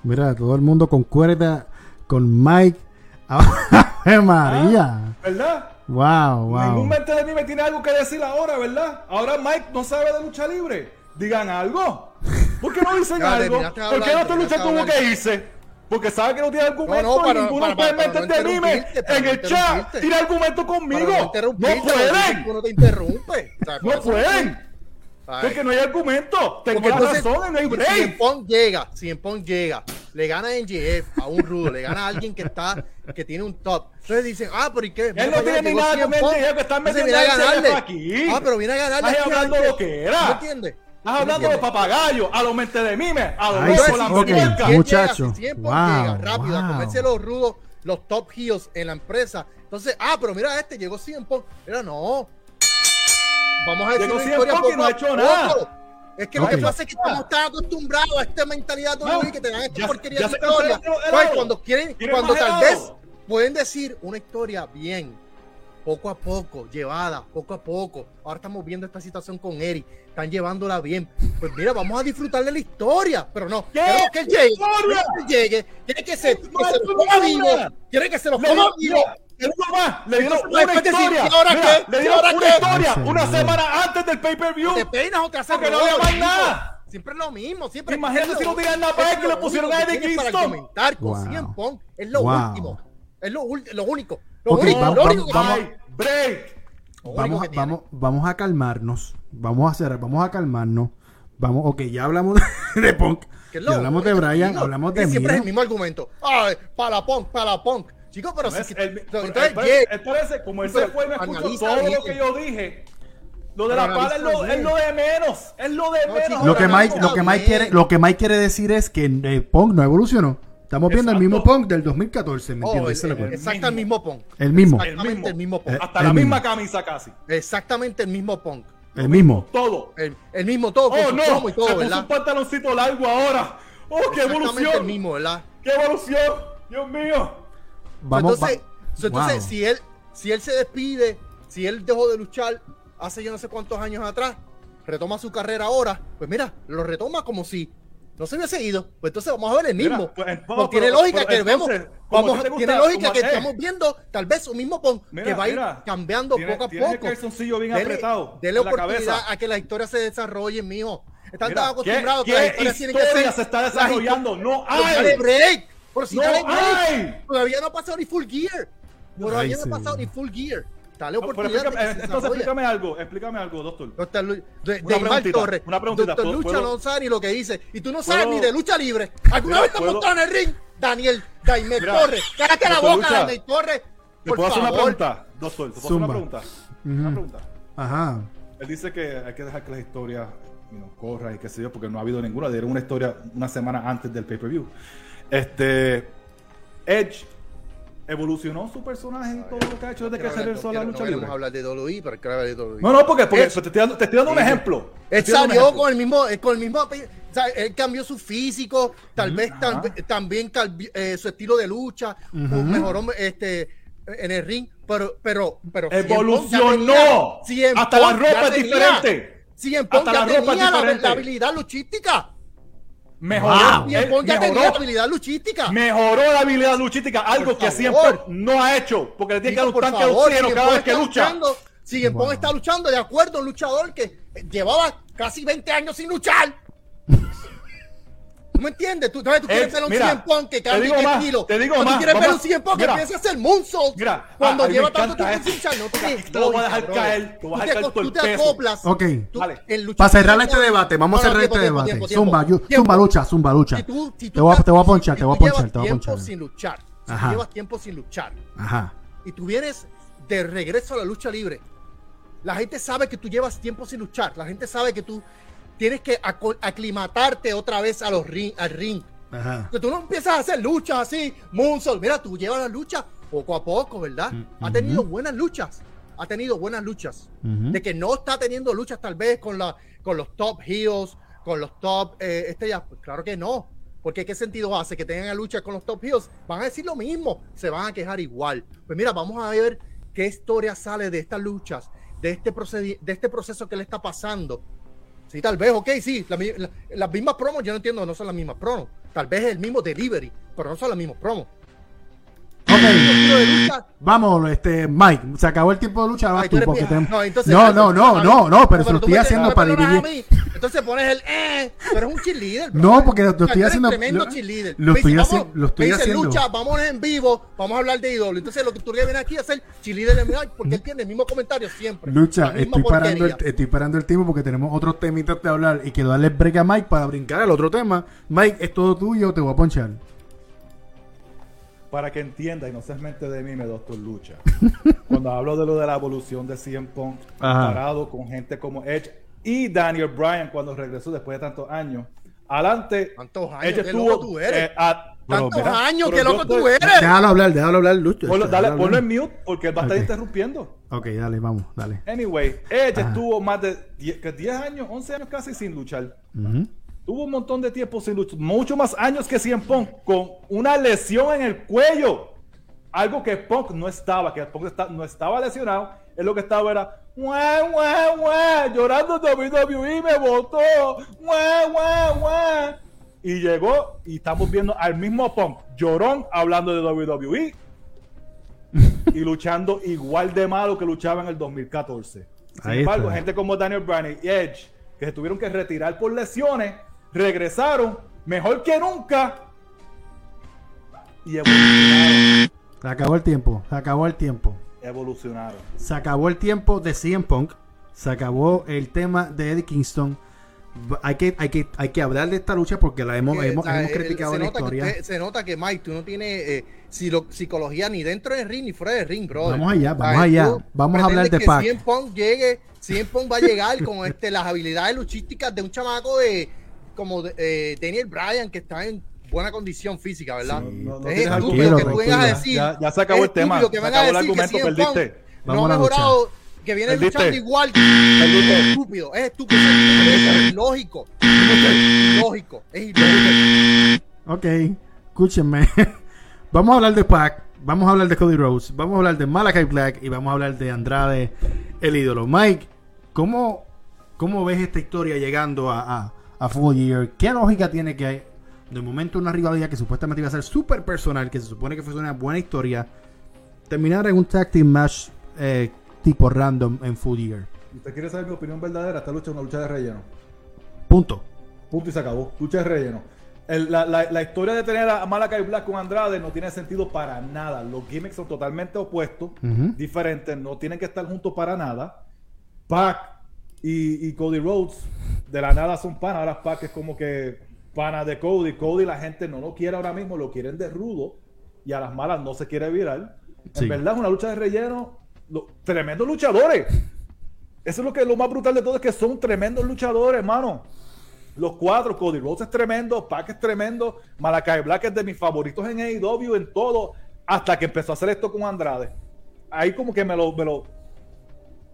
Mira, todo el mundo concuerda con Mike. [LAUGHS] ¡Ave María! ¿Verdad? Wow, Ningún wow. mente de mí me tiene algo que decir ahora, ¿verdad? Ahora Mike no sabe de lucha libre. Digan algo. ¿Por qué no dicen [LAUGHS] Ya, algo? ¿Por qué no hablar, tu lucha terminaste de tuvo hablar. que irse? Porque sabe que no tiene argumento No, no, para- y ninguno para- puede para no anime en no el chat. Tira argumento conmigo. No, pueden. No te interrumpe. O sea, por No pueden. Ay. Porque no hay argumento. Tengo la entonces, razón no hay Si break. en Punk llega, si en Punk llega, le gana en GF a un rudo, le gana a alguien que está, que tiene un top. Entonces dicen, ah, pero ¿y qué? Mira no tiene ni nada que están Entonces metiendo a ganarle. aquí. Ah, pero viene a ganarle. Estás aquí a hablando lo que era. ¿Me entiendes? Estás hablando de papagayo, a los mente de mime, a los locos, sí, la ok. puerca. Si él Muchacho, llega, si wow, rápido a comerse los rudos, los top heels en la empresa. Entonces, ah, pero mira este, llegó CM Punk. Mira, no. Vamos a decir Llegó una historia poco no ha hecho nada. Es que lo que pasa es que estamos tan acostumbrados a esta mentalidad de No, que te dan esta ya- porquería ya de historia. Pues cuando quieren, cuando tal vez pueden decir una historia bien, poco a poco, llevada, poco a poco. Ahora estamos viendo esta situación con Eric, están llevándola bien. Pues mira, vamos a disfrutar de la historia, pero no, ¿Qué queremos que él llegue, queremos que él llegue, quiere que se, que se lo coma vivo, quiere que se lo coma vivo. Le dio más, le dieron una historia. ¿y ahora Mira, qué? Le ¿Y dieron ahora una qué? historia Ay, una semana antes del pay-per-view. ¿Te peinas o te haces Porque no más chico? nada. Siempre es lo mismo, siempre Imagínate si no tiran nada para es él, que lo le pusieron a Eddie Kingston. comentar con Wow. Punk es lo Wow. último. Es lo, lo único. Lo único- vamos- lo vamos- único que vamos- tiene. ¡Ay! ¡Break! Lo único Vamos, que a- tiene. vamos, vamos a calmarnos. Vamos a hacer, vamos a calmarnos. Vamos, ok, ya hablamos de [LAUGHS] Punk. Que es Ya hablamos de Brian, digo, hablamos de Siempre es el Miro. mismo argumento. Ay, para punk, para punk. Chicos, pero si el- él parece- como él se fue y me escuchó todo lo que yo dije. Lo de la pala es lo, es lo de menos. Es lo de No, menos. Lo que Mike, lo que Mike quiere, lo que Mike quiere decir es que eh, Punk no evolucionó. Estamos viendo el mismo Punk del 2014, ¿me oh, entiendes? el- que- el- exacto, el mismo punk. El mismo, Exactamente el mismo punk. Eh, Hasta el la mismo. misma camisa casi. Exactamente el mismo punk. el mismo. Todo. El, el mismo todo, Oh no, y todo, se puso ¿verdad? un pantaloncito largo ahora. Oh, qué Exactamente evolución. el mismo, ¿verdad? Qué evolución. Dios mío. Vamos, entonces, va- so, entonces wow. si él si él se despide, si él dejó de luchar hace yo no sé cuántos años atrás, retoma su carrera ahora, pues mira, lo retoma como si no se hubiese ido. Pues entonces vamos a ver el Mira, mismo. pues, Pues no, tiene pero- lógica pero que entonces, vemos, vamos, tiene lógica como- que eh. estamos viendo tal vez un mismo pon Mira, que va a ir mira. cambiando Tiene- poco a tiene poco. calzoncillo bien Dele- apretado Dele en la oportunidad cabeza. a que la historia se desarrolle, mijo. Están Mira, tan acostumbrados ¿qué- que las qué historias tienen que historia ser. se está desarrollando? No hay. break. Pero si No hay. Todavía no ha pasado ni full gear. Todavía no ha pasado sí. ni full gear. Dale No, pero oportunidad. explícame- entonces explícame algo, explícame algo, doctor. Doctor Lu- de, de Una preguntita, Torres. una preguntita, Doctor ¿puedo- Lucha puedo- no sabe ni lo que dice. Y tú no sabes ¿Puedo- ni de lucha libre. ¿Alguna Mira, vez te has ¿puedo- montado en el ring? Daniel Daimel Mira, Torres. Cállate la boca, Lucha, Daimel Torres. ¿Te Por puedo hacer una favor. pregunta? Doctor, ¿te puedo hacer una Zumba. pregunta? Una pregunta. Ajá. Él dice que hay que dejar que la historia you know, corra y qué sé yo, porque no ha habido ninguna. Dieron una historia una semana antes del pay-per-view. Este. Edge evolucionó su personaje en todo lo que ha hecho desde que se regresó a no la lucha no libre. hablar de WWE, pero hablar de WWE. No, no, porque, porque te, estoy dando, te estoy dando un ejemplo. Él salió con el mismo, eh, con el mismo, o sea, él cambió su físico, tal vez Ajá. tal- también eh, su estilo de lucha, mejoró este en el ring, pero pero pero Evolucionó. Hasta la ropa es diferente. Hasta la ropa es diferente. la habilidad luchística. Mejoró. Wow. Él ya tenía la mejoró, habilidad luchística. mejoró la habilidad luchística, algo Por que favor. siempre no ha hecho, porque le tiene que dar un tanque favor, cada vez que lucha. luchando, Punk Wow. está luchando de acuerdo a un luchador que llevaba casi 20 años sin luchar. ¿Tú me entiendes? Tú, ¿sabes? tú quieres Eh, ver a un mira, CM Punk que te cambie de estilo. te digo Cuando más, tú quieres ver a un vamos- CM Punk que empiece a hacer moonsault Mira, cuando ah, lleva tanto tiempo sin luchar. No te, lo voy a dejar caer, te voy a Tú dejar caer tú te peso. acoplas. Ok. Tú- Para cerrar este debate, vamos a cerrar tiempo, este tiempo, debate. tiempo, tiempo. Zumba, zumba lucha, zumba lucha. Si tú- si tú Te voy a- estás- te voy a ponchar, si te voy a tú ponchar, te voy a ponchar. sin luchar. Tú llevas tiempo sin luchar Ajá. y tú vienes de regreso a la lucha libre, la gente sabe que tú llevas tiempo sin luchar. La gente sabe que tú tienes que aclimatarte otra vez a los ring, al ring. Ajá. Que tú no empiezas a hacer luchas así, Moonsault. Mira, tú llevas la lucha poco a poco, ¿verdad? Mm, Ha tenido buenas luchas. Ha tenido buenas luchas. De que no está teniendo luchas tal vez con, la, con los top heels, con los top eh, estrellas. Pues claro que no. Porque qué sentido hace que tengan lucha con los top heels. Van a decir lo mismo. Se van a quejar igual. Pues mira, vamos a ver qué historia sale de estas luchas, de este, de este proceso que le está pasando. Sí, tal vez, ok, sí, la la- las mismas promos, yo no entiendo, no son las mismas promos. Tal vez es el mismo delivery, pero no son las mismas promos. Ok. Vamos, este, Mike, se acabó el tiempo de lucha, vas Ay, tú, porque te- no, entonces- no, no, no, no, no, pero se lo estoy haciendo para mí. Entonces pones el eh, tú eres un cheerleader. No, porque lo- estoy haciendo- Tremendo lo- cheerleader. lo estoy dice, vamos, lo estoy me dice, haciendo. lucha, vamos en vivo, vamos a hablar de ídolo. Entonces lo que tú vienes aquí a hacer cheerleader porque él tiene el mismo comentario siempre. Lucha, estoy parando, el, estoy parando el tiempo porque tenemos otros temitas de hablar y quiero darle break a Mike para brincar al otro tema. Mike, es todo tuyo, te voy a ponchar. Para que entienda y no seas mente de mí, me doctor Lucha. [LAUGHS] Cuando hablo de lo de la evolución de CM Punk, Ajá. comparado con gente como Edge y Daniel Bryan cuando regresó después de tantos años. Adelante, Tantos años, Edge qué estuvo. loco tú eres. eh, a- pero Tantos mira, años, qué loco tú eres. Déjalo hablar, déjalo hablar, Lucha. Ponlo, dale, Déjalo ponlo hablar. en mute porque él va a estar interrumpiendo. Ok, dale, vamos, dale. Anyway, Edge Ajá. estuvo más de 10, que 10 años, 11 años casi sin luchar. Ujú. Tuvo un montón de tiempo sin luchar, mucho más años que CM Punk, con una lesión en el cuello. Algo que Punk no estaba, que Punk no estaba lesionado, él lo que estaba era, "Guau, guau, guau", llorando WWE me votó, y llegó y estamos viendo al mismo Punk, llorón, hablando de WWE [LAUGHS] y luchando igual de malo que luchaba en el 2014. Sin Ahí embargo, está. gente como Daniel Bryan y Edge, que se tuvieron que retirar por lesiones, regresaron mejor que nunca y evolucionaron. Se acabó el tiempo. Se acabó el tiempo. Evolucionaron. Se acabó el tiempo de CM Punk. Se acabó el tema de Eddie Kingston. Hay que, hay que, hay que hablar de esta lucha porque la hemos, hemos, hemos criticado se la historia. usted- se nota que Mike, tú no tienes eh, psicología ni dentro del ring ni fuera del ring, bro. Vamos allá, vamos allá. Vamos a hablar de Pac. CM Punk llegue, CM Punk va a llegar con este, las habilidades luchísticas de un chamaco de como de, eh, Daniel Bryan que está en buena condición física, ¿verdad? Sí, no- no es estúpido que tú vengas a decir. Ya- ya se acabó el tema, que se acabó el que argumento, perdiste. No ha lucha. mejorado, que viene Perdiste. luchando igual. Perdiste. Es estúpido, es estúpido, es ilógico. Es ilógico, es ilógico. Ok, escúchenme. [LAUGHS] vamos a hablar de Pac, vamos a hablar de Cody Rhodes, vamos a hablar de Malakai Black y vamos a hablar de Andrade, el ídolo. Mike, ¿cómo, cómo ves esta historia llegando a, a, a Full Year? ¿Qué lógica tiene que de momento una rivalidad que supuestamente iba a ser súper personal, que se supone que fue una buena historia, terminar en un tag team match eh, tipo random en Full Year? ¿Usted quiere saber mi opinión verdadera? Esta lucha es una lucha de relleno. Punto. Punto y se acabó. Lucha de relleno. El- la, la- la historia de tener a Malakai Black con Andrade no tiene sentido para nada. Los gimmicks son totalmente opuestos, diferentes, no tienen que estar juntos para nada. Pac y, y Cody Rhodes de la nada son panas. Ahora Pac es como que pana de Cody. Cody la gente no lo quiere ahora mismo, lo quieren de rudo y a las malas no se quiere virar. Sí. En verdad es una lucha de relleno. Lo- tremendos luchadores. Eso es lo que lo más brutal de todo, es que son tremendos luchadores, hermano. Los cuatro, Cody Rhodes es tremendo, Pac es tremendo, Malakai Black es de mis favoritos en AEW, en todo, hasta que empezó a hacer esto con Andrade. Ahí como que me lo... Me lo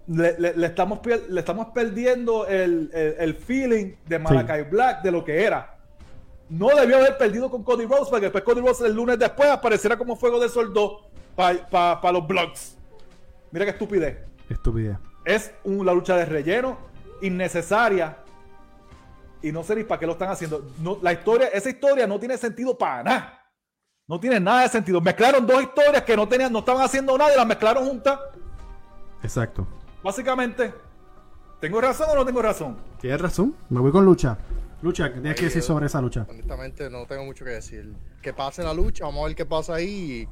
le, le- le estamos, le estamos perdiendo el, el- el feeling de Malakai Black de lo que era. No debió haber perdido con Cody Rhodes, porque después Cody Rhodes el lunes después apareciera como fuego de soldo para los blogs. Mira qué estupidez. Estupidez. Es una lucha de relleno, innecesaria. Y no sé ni para qué lo están haciendo. No, la historia, esa historia no tiene sentido para nada. No tiene nada de sentido. Mezclaron dos historias que no tenían, no estaban haciendo nada y las mezclaron juntas. Exacto. Básicamente, ¿tengo razón o no tengo razón? Tienes razón. Me voy con lucha. Lucha, ¿qué tienes que decir sobre esa lucha? Honestamente, no tengo mucho que decir. Que pase la lucha, vamos a ver qué pasa ahí. y-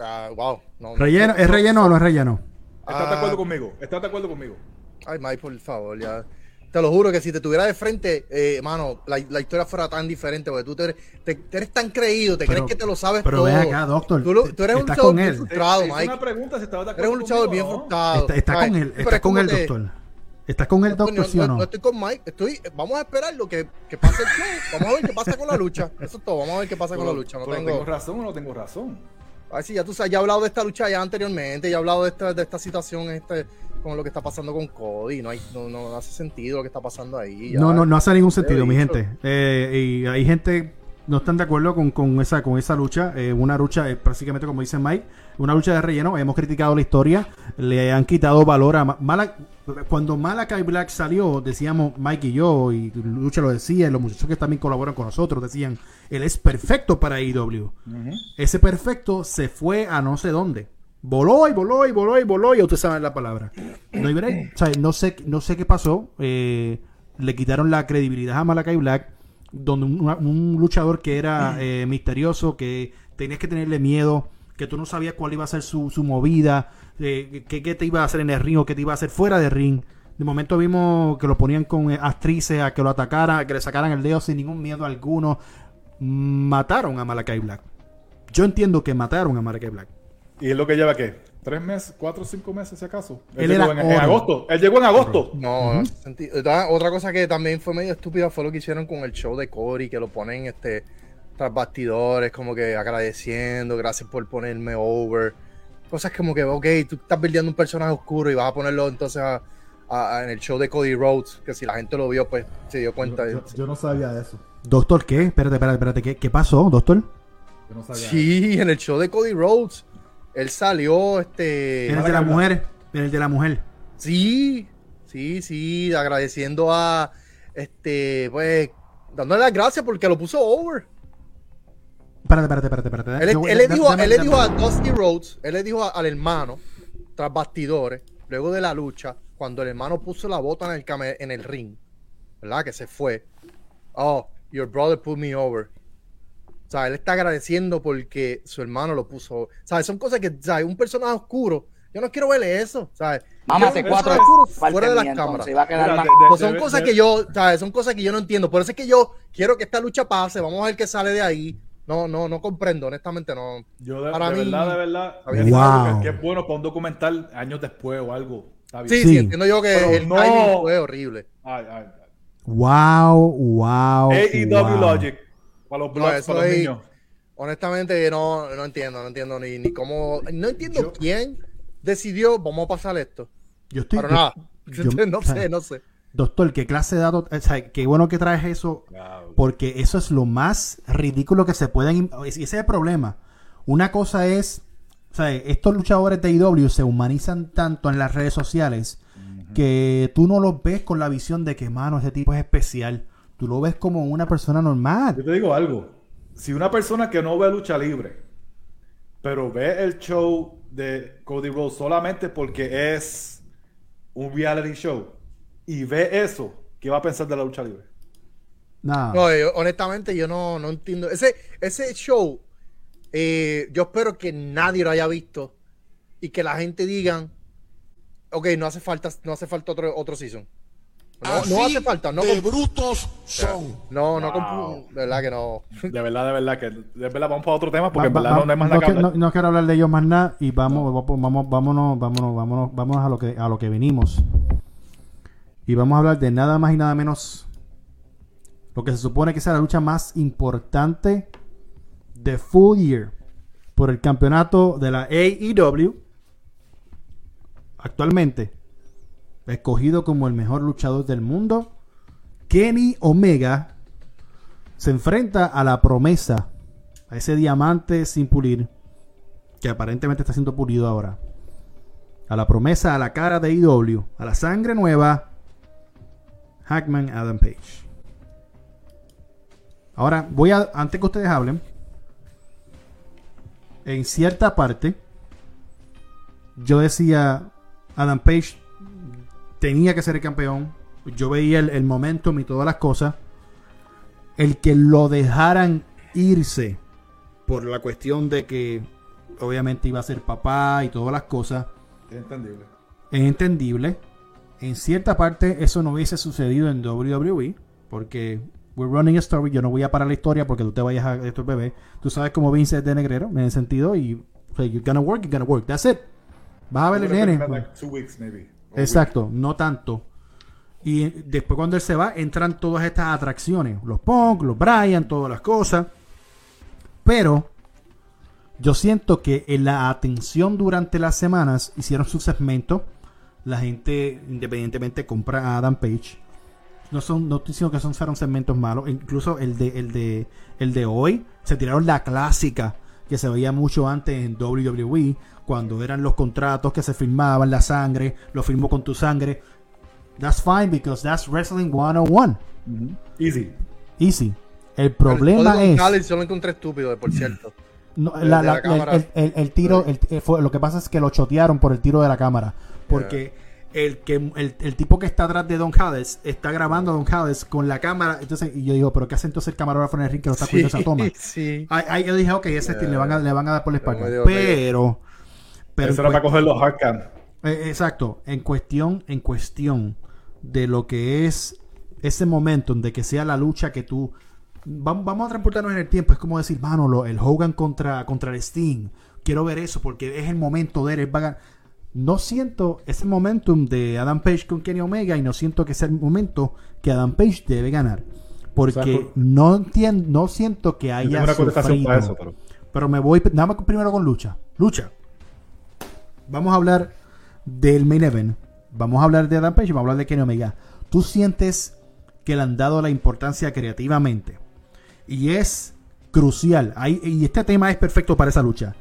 ah, wow. no- ¿Relleno, no- ¿Es no- relleno o no es relleno? ¿Estás de Ah. acuerdo conmigo? ¿Estás de acuerdo conmigo? Ay, Mike, por favor, ya. Te lo juro que si te tuviera de frente, eh, mano, la, la historia fuera tan diferente, porque tú te eres, te- te eres tan creído, te Pero- crees que te lo sabes pero todo. ven acá, doctor, Tú, lo- tú eres un estás luchador con bien él. frustrado, Mike. una pregunta si de Eres un luchador bien frustrado. Está, con él, pero está es con que- doctor. ¿Estás con el No, doctor, no, sí o no, no? no estoy con Mike. Estoy, vamos a esperar lo que, que pase el show. Vamos a ver qué pasa con la lucha. Eso es todo. Vamos a ver qué pasa con la Pero- lucha. No pero tengo. ¿Tengo razón o no tengo razón? A ver si ya tú sabes, ya he hablado de esta lucha ya anteriormente, ya he hablado de esta, de esta situación este, con lo que está pasando con Cody. No, hay, no, no hace sentido lo que está pasando ahí. ya. No, no, no hace ningún sentido, mi dicho. gente. Eh, y hay gente no están de acuerdo con, con esa con esa lucha. Eh, una lucha, eh, prácticamente como dice Mike, una lucha de relleno. Hemos criticado la historia, le han quitado valor a Ma- Mala- Cuando Malakai Black salió, decíamos Mike y yo, y Lucha lo decía, y los muchachos que también colaboran con nosotros decían, él es perfecto para IW. Ese perfecto se fue a no sé dónde. Voló y voló y voló y voló y ustedes saben la palabra. No, no, sé, no sé qué pasó. eh, le quitaron la credibilidad a Malakai Black, donde un, luchador que era eh, misterioso, que tenías que tenerle miedo, que tú no sabías cuál iba a ser su, su movida, eh, qué, qué te iba a hacer en el ring o qué te iba a hacer fuera del ring. De momento vimos que lo ponían con actrices a que lo atacaran, a que le sacaran el dedo sin ningún miedo alguno. Mataron a Malakai Black. Yo entiendo que mataron a Malakai Black. ¿Y es lo que lleva qué? ¿Tres meses? ¿Cuatro o cinco meses, si acaso? Él llegó en, agosto. Él llegó en agosto. No, no hace sentido. Otra- Otra cosa que también fue medio estúpida fue lo que hicieron con el show de Cory, que lo ponen este tras bastidores, como que agradeciendo, gracias por ponerme over. Cosas como que, ok, tú estás perdiendo un personaje oscuro y vas a ponerlo entonces a- a- a- en el show de Cody Rhodes, que si la gente lo vio, pues se dio cuenta. Yo, yo no sabía de eso. Doctor, ¿qué? Espérate, espérate, espérate. ¿Qué, qué pasó, doctor? Yo no sabía de Sí, en el show de Cody Rhodes, él ssalió, este... En el de la mujer. En el de la mujer. Sí, sí, sí, agradeciendo a, este, pues, dándole las gracias porque lo puso over. Espérate, espérate, espérate. espérate. Él, Yo voy- él le dijo, dame- él le dame- dijo a Dusty Rhodes, él le dijo a- al hermano, tras bastidores, luego de la lucha, cuando el hermano puso la bota en el, came- en el ring, ¿verdad? Que se fue. Oh, your brother put me over. O sea, él está agradeciendo porque su hermano lo puso. ¿Sabes? Son cosas que, ¿sabes? Un personaje oscuro. Yo no quiero verle eso, ¿sabes? Mámate cuatro fuera de las mía, cámaras. entonces, va a quedar Mira, más- de- de- Pues son de- cosas que yo, ¿sabes? Son cosas que yo no entiendo. Por eso es que yo quiero que esta lucha pase. Vamos a ver qué sale de ahí. No, no, no comprendo, honestamente no. Yo de, Para de mí- verdad, de verdad, Wow. que, que es bueno para un documental años después o algo. Está bien. Sí, Sí. sí, entiendo yo que Pero el no. timing fue horrible. Ay, ay, ay. Wow, wow. AEW wow. Logic. Para los blogs, eso para los es- niños. Honestamente no, no entiendo, no entiendo ni, ni cómo, no entiendo quién decidió, vamos a pasar esto. Yo estoy. Pero yo- nada, [LAUGHS] yo- [LAUGHS] no sé, no sé. Doctor, ¿qué clase de datos? O sea, qué bueno que traes eso. Wow. Porque eso es lo más ridículo que se pueden. im- Ese es el problema. Una cosa es. O sea, estos luchadores de IW se humanizan tanto en las redes sociales que tú no los ves con la visión de que, mano, ese tipo es especial. Tú lo ves como una persona normal. Yo te digo algo. Si una persona que no ve lucha libre, pero ve el show de Cody Rhodes solamente porque es un reality show y ve eso, ¿qué va a pensar de la lucha libre? Nada. No, yo- honestamente yo no, no entiendo. Ese, ese show, eh, yo espero que nadie lo haya visto y que la gente digan, ok, no hace falta, no hace falta otro, otro season. No, hace falta, no, de brutos son. no, no, Wow. de verdad que no. De verdad, de verdad, que de verdad vamos para otro tema porque Va- en verdad va- no hay más no nada que que- hablar. no- no quiero hablar de ellos más nada y vamos, vamos, vamos, vámonos, vámonos, vámonos, vámonos a lo que a lo que venimos. Y vamos a hablar de nada más y nada menos lo que se supone que sea la lucha más importante de Full Year por el campeonato de la AEW. Actualmente escogido como el mejor luchador del mundo, Kenny Omega se enfrenta a la promesa, a ese diamante sin pulir, que aparentemente está siendo pulido ahora. A la promesa, a la cara de IW, a la sangre nueva, Hackman Adam Page. Ahora, voy a, antes que ustedes hablen, en cierta parte, yo decía, Adam Page tenía que ser el campeón. Yo veía el, el momentum y todas las cosas. El que lo dejaran irse por la cuestión de que obviamente iba a ser papá y todas las cosas Es entendible. es entendible. En cierta parte eso no hubiese sucedido en WWE porque we're running a story. Yo no voy a parar la historia porque tú te vayas a esto bebé. Tú sabes cómo Vince es de negrero en ese sentido y o sea, you're gonna work, you're gonna work. That's it. Vas a ver el nene. Like two weeks, maybe. Exacto, no tanto. Y después cuando él se va, entran todas estas atracciones. Los Punk, los Brian, todas las cosas. Pero yo siento que en la atención durante las semanas hicieron su segmento. La gente independientemente compra a Adam Page. No son, no estoy diciendo que son fueron segmentos malos. Incluso el de, el de, el de hoy se tiraron la clásica que se veía mucho antes en WWE cuando eran los contratos que se firmaban, la sangre, lo firmó con tu sangre. That's fine because that's wrestling 101. Easy. Easy. El El problema código es yo lo encontré estúpido, por cierto. no, de la- la el, el- el tiro, el- eh, fue- lo que pasa es que lo chotearon por el tiro de la cámara. Porque el, que, el, el tipo que está atrás de Don Callis está grabando a Don Callis con la cámara. Entonces, y yo digo, ¿pero qué hace entonces el camarógrafo en el ring que lo está cuidando esa toma? [LAUGHS] sí. Ahí, ahí yo dije, ok, ese le, van a, le van a dar por la espalda. Pero, pero Eso era para coger los hard cam. eh, exacto, en cuestión, en cuestión de lo que es ese momento de que sea la lucha que tú vamos, vamos a transportarnos en el tiempo, es como decir, mano, lo- el Hogan contra, contra el Sting, quiero ver eso porque es el momento de él, él va a gan- No siento ese momentum de Adam Page con Kenny Omega y no siento que sea el momento que Adam Page debe ganar. Porque O sea, por- no entiendo, no siento que haya una sufrido. para eso, pero. Pero me voy nada más primero con lucha. Lucha. Vamos a hablar del main event. Vamos a hablar de Adam Page y vamos a hablar de Kenny Omega. ¿Tú sientes que le han dado la importancia creativamente? Y es crucial. Y este tema es perfecto para esa lucha.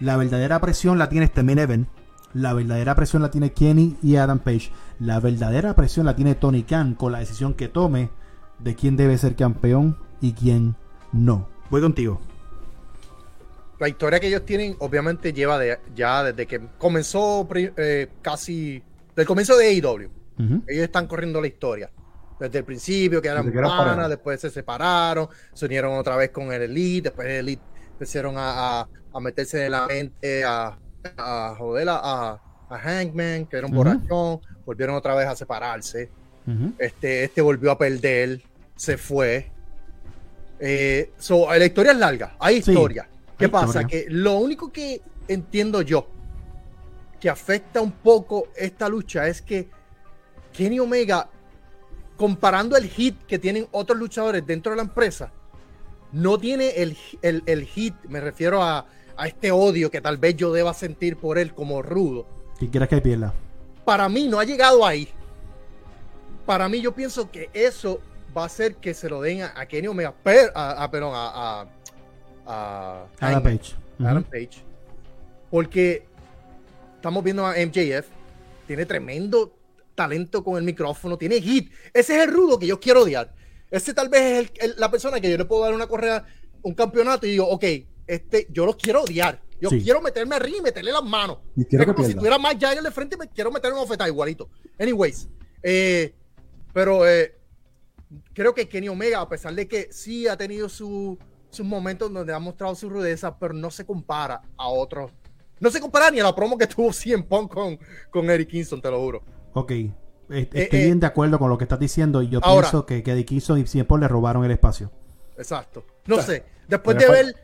La verdadera presión la tiene este main event. La verdadera presión la tiene Kenny y Adam Page. La verdadera presión la tiene Tony Khan con la decisión que tome de quién debe ser campeón y quién no. Voy contigo. La historia que ellos tienen, obviamente, lleva de, ya desde que comenzó eh, casi. Del comienzo de AEW. Ellos están corriendo la historia. desde el principio, que eran panas, después se separaron, se unieron otra vez con el Elite, después el Elite empezaron a, a- a meterse en la mente, a, a joder a, Hangman, que era un borrachón, volvieron otra vez a separarse. Este, este volvió a perder, se fue. Eh, so, la historia es larga, hay Sí, historia. ¿Qué hay pasa? historia. Que lo único que entiendo yo que afecta un poco esta lucha es que Kenny Omega, comparando el hit que tienen otros luchadores dentro de la empresa, no tiene el, el, el hit, me refiero a, a este odio que tal vez yo deba sentir por él como rudo ¿Quién quieras que pierda? para mí no ha llegado ahí. Para mí yo pienso que eso va a hacer que se lo den a, a Kenny Omega, per- a, a- perdón, a, Adam Page. Page. Porque estamos viendo a MJF, tiene tremendo talento con el micrófono, tiene hit. Ese es el rudo que yo quiero odiar. Ese tal vez es el- el- la persona que yo le puedo dar una correa, un campeonato y digo, ok, este, yo lo quiero odiar. Yo Sí. quiero meterme arriba y meterle las manos. Y quiero es que como si pierda. tuviera más Jagger de frente, me quiero meter una oferta igualito. Anyways, eh, pero eh, creo que Kenny Omega, a pesar de que sí ha tenido su- sus momentos donde ha mostrado su rudeza, pero no se compara a otros. No se compara ni a la promo que tuvo [LAUGHS] CM Punk con, con Eric Kingston, te lo juro. Ok. Eh, Estoy eh, bien de acuerdo con lo que estás diciendo y yo Ahora- pienso que, que Eddie Kingston y siempre le robaron el espacio. Exacto. No O sea, sé. Después de ver,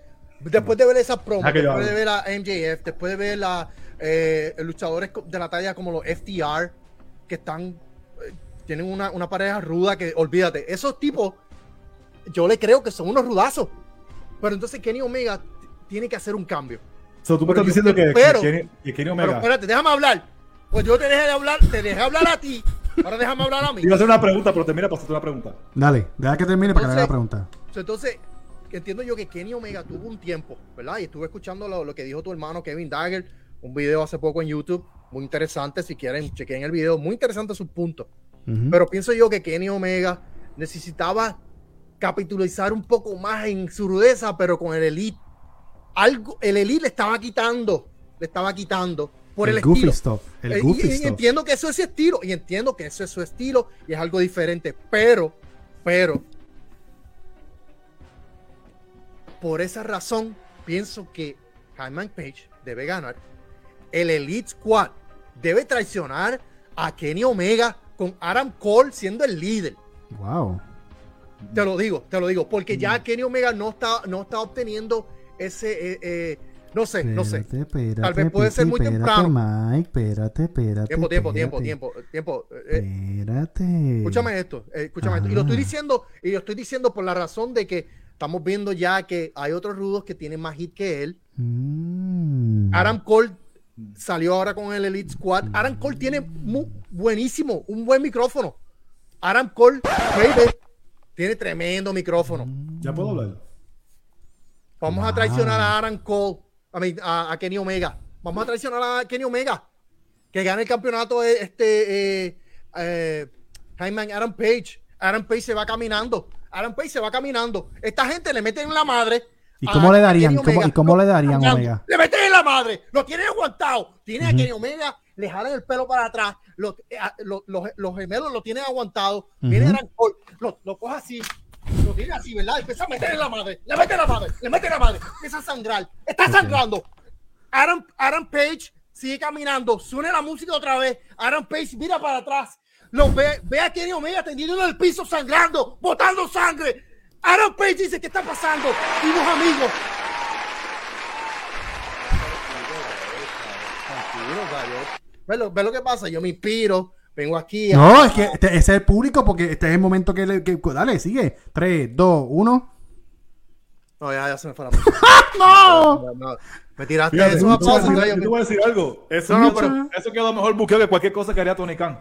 después de ver esa promo, Deja que yo después de ver a MJF, después de ver a eh, luchadores de la talla como los FTR, que están, eh, tienen una, una pareja ruda que, olvídate, esos tipos, yo le creo que son unos rudazos. Pero entonces Kenny Omega tiene que hacer un cambio. So, tú me Pero estás diciendo que, pero- que Kenny, que Kenny Pero Omega. espérate, déjame hablar. Pues yo te dejé de hablar, te dejé hablar a ti. Ahora déjame hablar a mí. Iba a hacer una pregunta, pero termina para hacerte una pregunta. Dale, deja que termine para que le haga la pregunta. Entonces, entiendo yo que Kenny Omega tuvo un tiempo, ¿verdad? Y estuve escuchando lo, lo que dijo tu hermano Kevin Dagger, un video hace poco en YouTube, muy interesante, si quieren, chequen el video, muy interesante sus puntos. Pero pienso yo que Kenny Omega necesitaba capitalizar un poco más en su rudeza, pero con el Elite. Algo, el Elite le estaba quitando, le estaba quitando por el, el goofy estilo. stuff. El Eh, y- goofy y, stuff. entiendo que eso es su estilo, y entiendo que eso es su estilo, y es algo diferente, pero, pero, por esa razón, pienso que Hangman Page debe ganar. El Elite Squad debe traicionar a Kenny Omega con Adam Cole siendo el líder. Wow. Te lo digo, te lo digo, porque Mm. ya Kenny Omega no está, no está obteniendo ese, eh, eh, no sé, no sé. Espérate, espérate, Tal vez puede ser muy espérate, temprano. Mike, espérate, espérate. Tiempo, tiempo, tiempo, espérate. tiempo, tiempo. eh, Espérate. Escúchame esto, eh, escúchame esto. Y lo Ah. estoy diciendo, y lo estoy diciendo por la razón de que estamos viendo ya que hay otros rudos que tienen más hit que él. Mm. Adam Cole salió ahora con el Elite Squad. Adam Cole tiene mu- buenísimo, un buen micrófono. Adam Cole, baby, tiene tremendo micrófono. ¿Ya puedo hablar? Vamos a traicionar a Aaron Cole, a, mí- a- a Kenny Omega. Vamos a traicionar a Kenny Omega. Que gane el campeonato eh, este eh, eh, Hangman Adam Page. Adam Page se va caminando. Adam Page se va caminando. Esta gente le mete en la madre. ¿Y cómo le darían? Kenny ¿Cómo- Omega. y cómo le darían. Omega? Le meten en la madre. Lo tienen aguantado. Tienen Ujú. a Kenny Omega. Le jalan el pelo para atrás. Los, eh, los, los- los gemelos lo tienen aguantado. Viene Ujú. Adam Cole. Lo, lo coge así. Lo tiene así, ¿verdad? Empieza a meter en la madre. Le mete en la madre. Le mete en la madre. Empieza a sangrar. Está sangrando. Aaron, Aaron Page sigue caminando. Suena la música otra vez. Aaron Page mira para atrás. Lo ve, ve a Kenny Omega tendido en el piso sangrando, botando sangre. Aaron Page dice, ¿qué está pasando? Y los amigos. Ve lo, ve lo que pasa, yo me inspiro, vengo aquí. a- No, es que este- ese es el público porque este es el momento que le. que- dale, sigue. 3, 2, 1. No, ya, ya se me fue la. [LAUGHS] ¡No! No, no, Me tiraste Fíjate, eso yo a te voy a pausa, decir- ya yo yo te me- voy a decir algo. Eso, No, pero- eso quedó mejor buqueo que cualquier cosa que haría Tony Khan.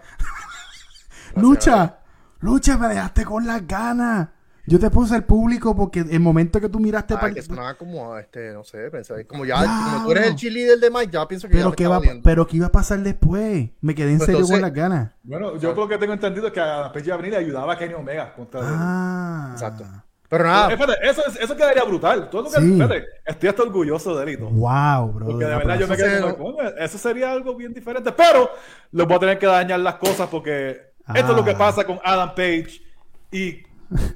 Lucha, lucha, me dejaste con las ganas. Yo te puse el público porque el momento que tú miraste Ay, para que sonaba como, este, no sé, pensé, como ya, como tú eres el cheerleader de Mike, ya pienso que ya pero me qué va, pero qué iba a pasar después. Me quedé en Pues serio entonces- con las ganas. Bueno, yo creo que tengo entendido que a Page Avenida ayudaba a Kenny Omega contra Ah. Exacto. Pero nada, Espérate, eso, eso quedaría brutal. Tú, Sí. espérate, estoy hasta orgulloso de él y todo. Wow, bro. Porque de verdad yo me Eso quedé "Coño, eso sería algo bien diferente. Pero les voy a tener que dañar las cosas porque Esto es lo que Ah. pasa con Adam Page y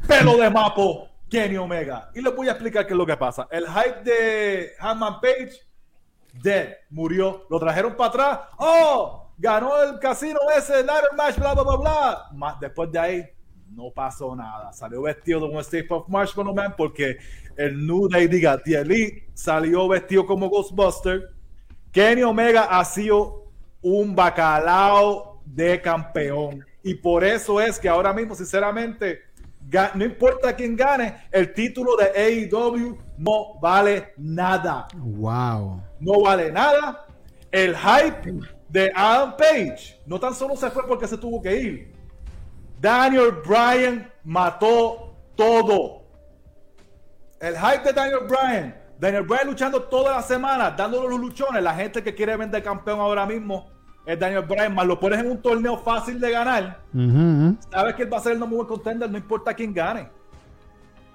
pelo de mapo Kenny Omega. Y les voy a explicar qué es lo que pasa. El hype de Hanman Page, dead, murió. Lo trajeron para atrás. ¡Oh! Ganó el casino ese, ladder match, bla, bla, bla, bla. Más después de ahí, no pasó nada. Salió vestido de un State of Marshmallow Man porque el New Day, diga, The Elite, salió vestido como Ghostbuster. Kenny Omega ha sido un bacalao de campeón. Y por eso es que ahora mismo, sinceramente, no importa quién gane, el título de AEW no vale nada. Wow. No vale nada. El hype de Adam Page no tan solo se fue porque se tuvo que ir. Daniel Bryan mató todo. El hype de Daniel Bryan. Daniel Bryan luchando toda la semana, dándole los luchones. La gente que quiere vender campeón ahora mismo es Daniel Bryan. Más lo pones en un torneo fácil de ganar. Sabes que él va a ser el number one contender, no importa quién gane.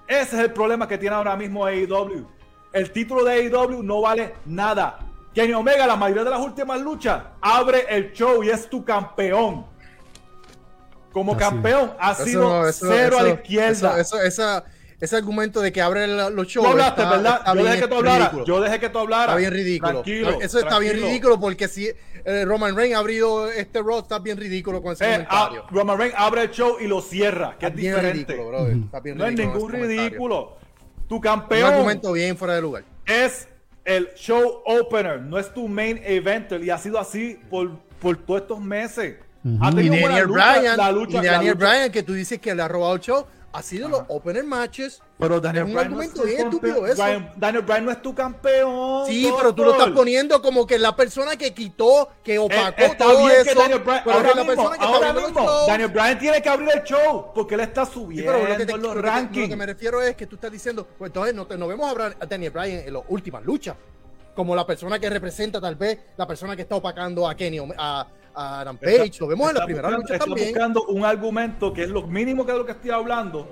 Ese es el problema que tiene ahora mismo AEW. El título de AEW no vale nada. Kenny Omega, la mayoría de las últimas luchas, abre el show y es tu campeón. Como Así. campeón, ha Eso sido no, eso- cero a la izquierda. Eso, eso- esa- ese argumento de que abre la- los shows. tú hablaste, está- ¿verdad? está Yo dejé que tú hablaras. Yo dejé que tú hablaras. Está bien ridículo. Tranquilo. Eso está bien ridículo porque si eh, Roman Reigns ha abrido este Raw, está bien ridículo con ese Eh, comentario. ah, Roman Reigns abre el show y lo cierra, que está es bien diferente. ridículo, brother. Está bien No es ningún comentario. ridículo. Tu Un campeón. argumento bien fuera de lugar. es el show opener, no es tu main eventer y ha sido así por, por todos estos meses. Ha Y tenido buena Daniel lucha, Bryan, la lucha, y Daniel Bryan, que tú dices que le ha robado el show, ha sido los opener matches. Pero Daniel es un Bryan no argumento tu estúpido eso. Daniel Bryan no es tu campeón. Sí, pero tú lo estás poniendo como que la persona que quitó, que Eh, opacó está todo bien eso. que Daniel Bryan, pero ahora que la mismo, persona que ahora mismo, Daniel Bryan tiene que abrir el show porque él está Sí, subiendo pero lo que, te- los que te- lo rankings. que me refiero es que tú estás diciendo, pues entonces no, vemos a, Daniel Bryan en las últimas luchas, como la persona que representa tal vez la persona que está opacando a Kenny, a, a Adam Page, lo vemos en la primera buscando- lucha está también. buscando un argumento que es lo mínimo que es lo que estoy hablando,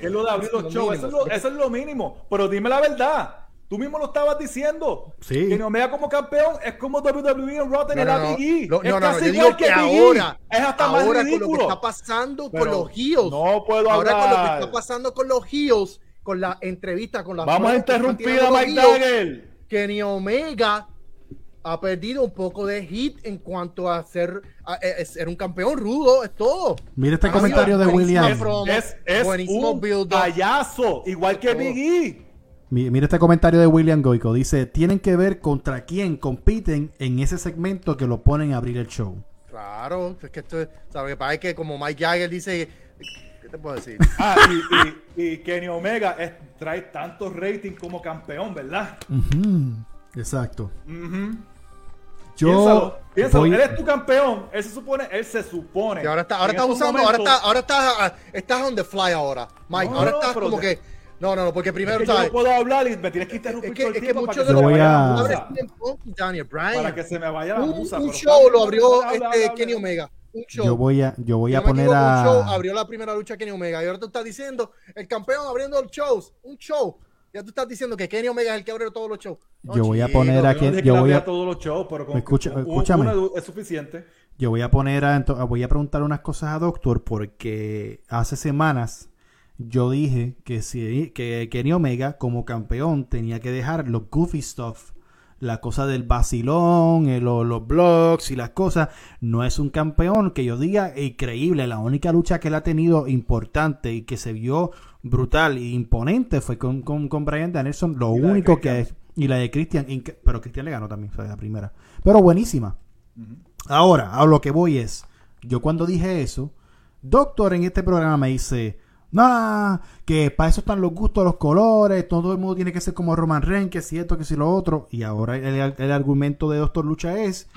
que es lo de abrir es los lo shows. Eso es lo, mínimo. eso es lo mínimo. Pero dime la verdad. Tú mismo lo estabas diciendo. Sí. Que Omega como campeón es como WWE en Raw tener No, a no. Big E. Es no, no, casi igual que que ahora, Es hasta más ahora con lo que ridículo. está pasando Pero con los heels, no puedo ahora con lo que hablar. está pasando con los heels, con la entrevista, con las Vamos a que interrumpir a Mike Dagger. Kenny Omega ha perdido un poco de hit en cuanto a ser, a- a- a ser un campeón rudo, es todo. Mira este Ha comentario de William. Es, es un payaso, igual que. Big E. Mi- Mira este comentario de William Goico. Dice, tienen que ver contra quién compiten en ese segmento que lo ponen a abrir el show. Claro, es que esto, es- ¿sabes? Es que como Mike Jagger dice, ¿qué te puedo decir? Ah, y, y- y Kenny Omega es- trae tantos ratings como campeón, ¿verdad? Ujú, Exacto. Ujú. Yo piénsalo, piénsalo, voy- él es tu campeón, él se supone, él se supone. Y ahora está, ahora está estos usando, ahora momentos, está, ahora está, estás on the fly ahora, Mike. No, ahora no, estás como que, no, no, no, porque es primero, que yo ¿sabes? no puedo hablar y me tienes que interrumpir Es que, todo el es que tiempo muchos para de que los se me Yo voy vaya a- la Abre musa. tiempo, Daniel Bryan. Para que se me vaya la un, musa. un show lo abrió habla, este habla. Kenny Omega. Un show. yo voy a, yo voy a poner equivoco, un show a... abrió la primera lucha Kenny Omega. Y ahora tú estás diciendo, el campeón abriendo los shows. Un show. Ya tú estás diciendo que Kenny Omega es el que abrió todos los shows. No, Yo voy a poner a no quien- dije que yo le voy abría a- todos los shows, pero con Me escucha- un- escúchame. es suficiente. Yo voy a poner a, voy a preguntar unas cosas a Doctor porque hace semanas yo dije que si que Kenny Omega como campeón tenía que dejar los goofy stuff, la cosa del vacilón, eh, lo- los blogs y las cosas. No es un campeón que yo diga increíble. La única lucha que él ha tenido importante y que se vio brutal e imponente fue con, con, con Brian Danielson. Lo único que es. Y la de Christian, pero Christian le ganó también, fue la primera. Pero buenísima. Ahora, a lo que voy es, yo cuando dije eso, Doctor en este programa me dice, nah, que para eso están los gustos, los colores, todo el mundo tiene que ser como Roman Reigns, que si esto, que si lo otro. Y ahora el, el argumento de Doctor Lucha es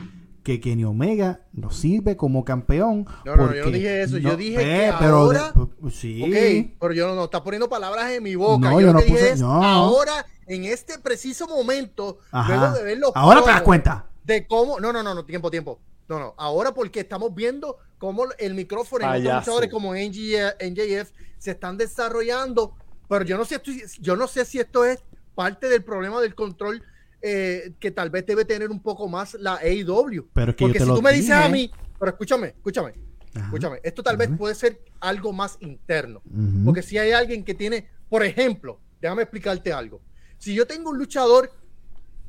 que Kenny Omega no sirve como campeón. No, no, yo no dije eso, yo dije que pero ahora- sí. Ok, pero yo no, no está poniendo palabras en mi boca. No, yo yo lo no que dije puse- es, no. ahora, en este preciso momento, Ajá. luego de ver los Ahora te das cuenta. De cómo, no, no, no, no, tiempo, tiempo. No, no, ahora porque estamos viendo cómo el micrófono en otros Payaso. luchadores como NG, NJF se están desarrollando, pero yo no sé, estoy- yo no sé si esto es parte del problema del control eh, que tal vez debe tener un poco más la AEW. Pero es que yo porque te si lo tú me dices dije. a mí, pero escúchame, escúchame. Ajá. escúchame, esto tal vez puede ser algo más interno. Porque si hay alguien que tiene, por ejemplo, déjame explicarte algo. Si yo tengo un luchador,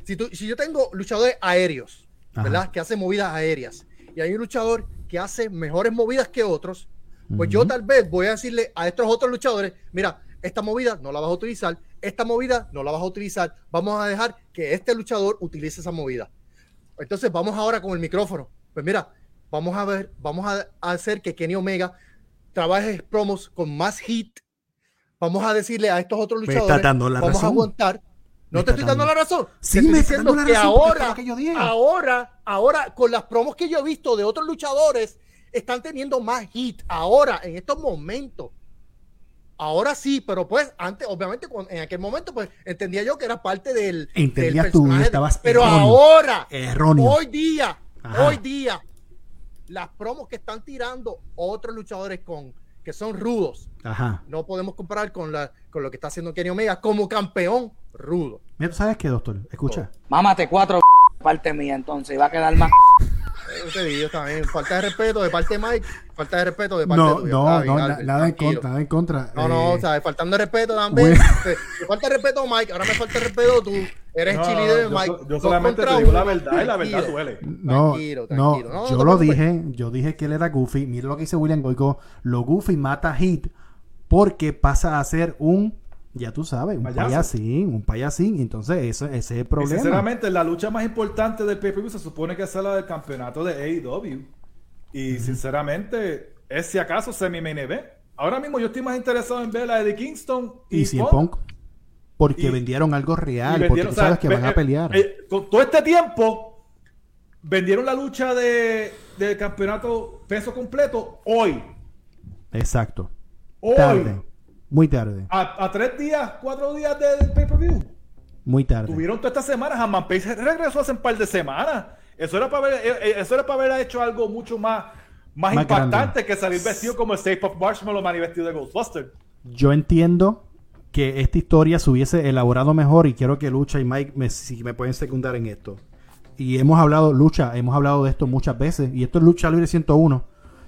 si, tú- si yo tengo luchadores aéreos, Ajá. ¿verdad? Que hacen movidas aéreas, y hay un luchador que hace mejores movidas que otros, pues yo tal vez voy a decirle a estos otros luchadores, mira, esta movida no la vas a utilizar, esta movida no la vas a utilizar, vamos a dejar que este luchador utilice esa movida. Entonces vamos ahora con el micrófono. Pues mira, vamos a ver, vamos a, hacer que Kenny Omega trabaje promos con más hit. Vamos a decirle a estos otros luchadores, está dando la vamos razón. a aguantar. No Me te estoy dando la razón. Sí, Te estoy me está diciendo que ahora, que yo ahora, ahora, con las promos que yo he visto de otros luchadores, están teniendo más hit. Ahora, en estos momentos. Ahora sí, pero pues antes, obviamente, en aquel momento, pues entendía yo que era parte del. Entendías del tú, estabas Pero erróneo. ahora, Erróneo. hoy día, Ajá. hoy día, las promos que están tirando otros luchadores con que son rudos, Ajá. no podemos comparar con, la, con lo que está haciendo Kenny Omega como campeón rudo. Mira, ¿tú sabes qué, doctor? Escucha. Mámate cuatro [LAUGHS] parte mía entonces y va a quedar más. [LAUGHS] Te digo también, falta de respeto de parte de Mike, falta de respeto de parte No, tuya. no, no, Albert, nada en contra, nada en contra. No, no, Eh, o sea, faltando de respeto también. bueno. Te- te falta de respeto Mike, ahora me falta de respeto tú. Eres No, de Mike. yo solamente te digo la verdad y la verdad duele. No, Tranquilo, no, tranquilo. No, no yo lo dije, yo dije que él era Goofy. Mira lo que dice William Goico. Lo Goofy mata a Hit porque pasa a ser un, ya tú sabes, un Payaso. payasín, un payasín. Entonces, ese, ese es el Y problema. sinceramente, la lucha más importante del pay-per-view se supone que es la del campeonato de AEW. Y sinceramente, es si acaso semi-main event. Ahora mismo yo estoy más interesado en ver la de Kingston y CM Punk, porque Y- vendieron algo Y real, porque tú o sea, sabes que van a pelear. eh, con todo este tiempo, vendieron la lucha de, del campeonato peso completo hoy. Exacto. Hoy. Tarde. Muy tarde. A, a tres días, cuatro días del pay-per-view. Muy tarde. Tuvieron todas estas semanas. Haman Page regresó hace un par de semanas. Eso era para haber, eh, eh, eso era para haber hecho algo mucho más, más, Más impactante grande. que salir vestido como el Safe of Marshmallow Man y vestido de Ghostbuster. Yo entiendo que esta historia se hubiese elaborado mejor y quiero que Lucha y Mike me, si me pueden secundar en esto. Y hemos hablado, Lucha, hemos hablado de esto muchas veces y esto es Lucha Libre 101.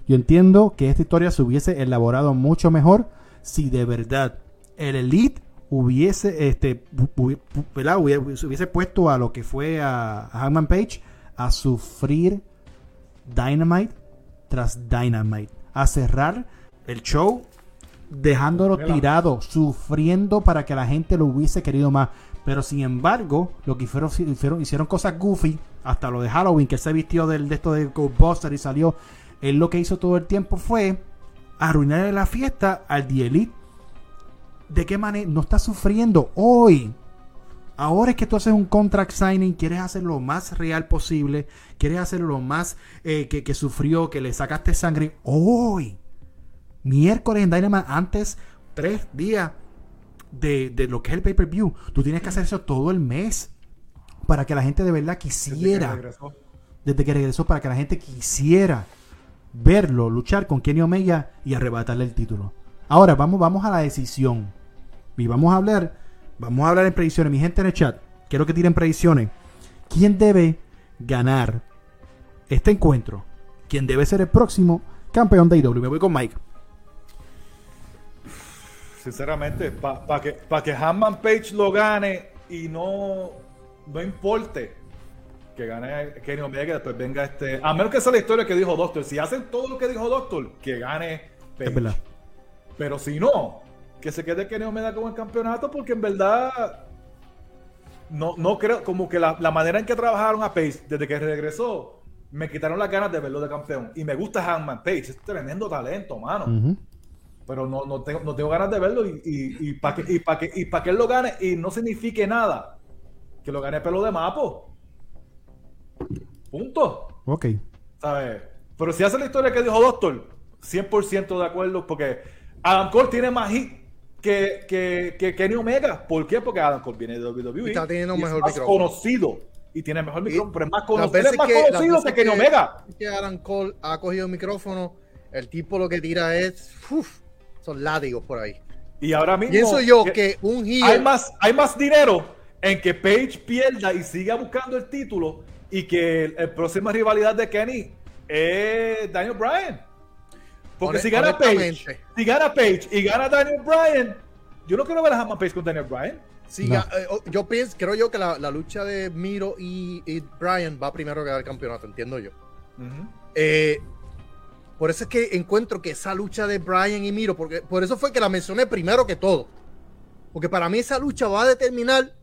Yo entiendo que esta historia se hubiese elaborado mucho mejor si de verdad el Elite hubiese, este. Hubiese, se hubiese puesto a lo que fue a, a Hangman Page a sufrir Dynamite tras Dynamite, a cerrar el show dejándolo tirado, sufriendo para que la gente lo hubiese querido más. Pero sin embargo, lo que hicieron, hicieron, hicieron cosas goofy, hasta lo de Halloween, que él se vistió del, de esto de Ghostbuster y salió. Él lo que hizo todo el tiempo fue arruinarle la fiesta al The Elite. ¿De qué manera? No está sufriendo hoy. Ahora es que tú haces un contract signing, quieres hacerlo lo más real posible, quieres hacerlo lo más eh, que, que sufrió, que le sacaste sangre. Hoy miércoles en Dynamite antes, tres días de, de lo que es el pay-per-view. Tú tienes que hacer eso todo el mes para que la gente de verdad Desde que quisiera, regresó. desde que regresó, para que la gente quisiera verlo, luchar con Kenny Omega y arrebatarle el título. Ahora vamos, vamos a la decisión. Y vamos a hablar, vamos a hablar en predicciones. Mi gente en el chat, quiero que tiren predicciones. ¿Quién debe ganar este encuentro? ¿Quién debe ser el próximo campeón de IW? Me voy con Mike. Sinceramente, para que, pa que Hanman Page lo gane y no, no importe que gane Kenny Omega después venga este. A menos que sea la historia que dijo Doctor. Si hacen todo lo que dijo Doctor, que gane Page. Pero si no, que se quede Kenny Omega con el campeonato, porque en verdad no, no creo, como que la, la manera en que trabajaron a Page desde que regresó, me quitaron las ganas de verlo de campeón. Y me gusta Hangman Page, es tremendo talento, mano. Pero no, no, tengo, no tengo ganas de verlo y, y, y para que, y pa que, pa que él lo gane y no signifique nada, que lo gane pelo de mapo. Punto. Ok. ¿Sabes? Pero si hace la historia que dijo Doctor, 100% de acuerdo, porque Adam Cole tiene más hit que, que, que Kenny Omega. ¿Por qué? Porque Adam Cole viene de WWE. Y está teniendo y es mejor más micrófono. conocido. Y tiene mejor micrófono, pero es más conocido, es más que- conocido que Kenny Omega. que Adam Cole ha cogido el micrófono, el tipo lo que tira es. uf, son látigos por ahí. Y ahora mismo. Pienso yo que un hay heel. más, hay más dinero en que Page pierda y siga buscando el título y que el, el próxima rivalidad de Kenny es Daniel Bryan. Porque Honest- si gana Page, si gana Page y gana Daniel Bryan, yo no quiero ver a Hammond Page con Daniel Bryan. Sí, No. eh, yo pienso, creo yo que la, la lucha de Miro y, y Brian va primero que ganar el campeonato, entiendo yo. Eh, por eso es que encuentro que esa lucha de Brian y Miro, porque por eso fue que la mencioné primero que todo. Porque para mí esa lucha va a determinar,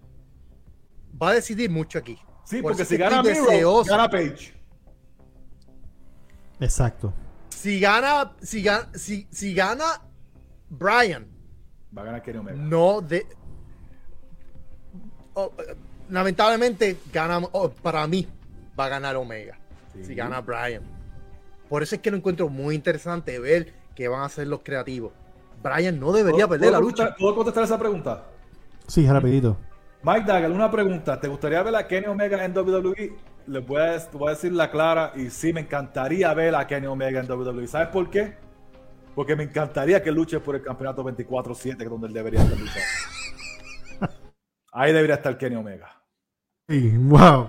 va a decidir mucho aquí. Sí, Por porque si gana Miro, gana Page. Exacto. Si gana, si gana, si, si gana Brian, Va a ganar Kenny Omega. no de. oh, eh, lamentablemente, gana, oh, para mí, va a ganar Omega. Sí. Si gana Brian. Por eso es que lo encuentro muy interesante ver qué van a hacer los creativos. Brian no debería ¿Puedo- perder la lucha. ¿Puedo contestar esa pregunta? Sí, rapidito. Mike Dagger, una pregunta. ¿Te gustaría ver a Kenny Omega en WWE? Les voy a, voy a decir la clara y sí, me encantaría ver a Kenny Omega en WWE. ¿Sabes por qué? Porque me encantaría que luche por el campeonato 24-7, que es donde él debería estar luchando. [LAUGHS] Ahí debería estar Kenny Omega. Sí, wow.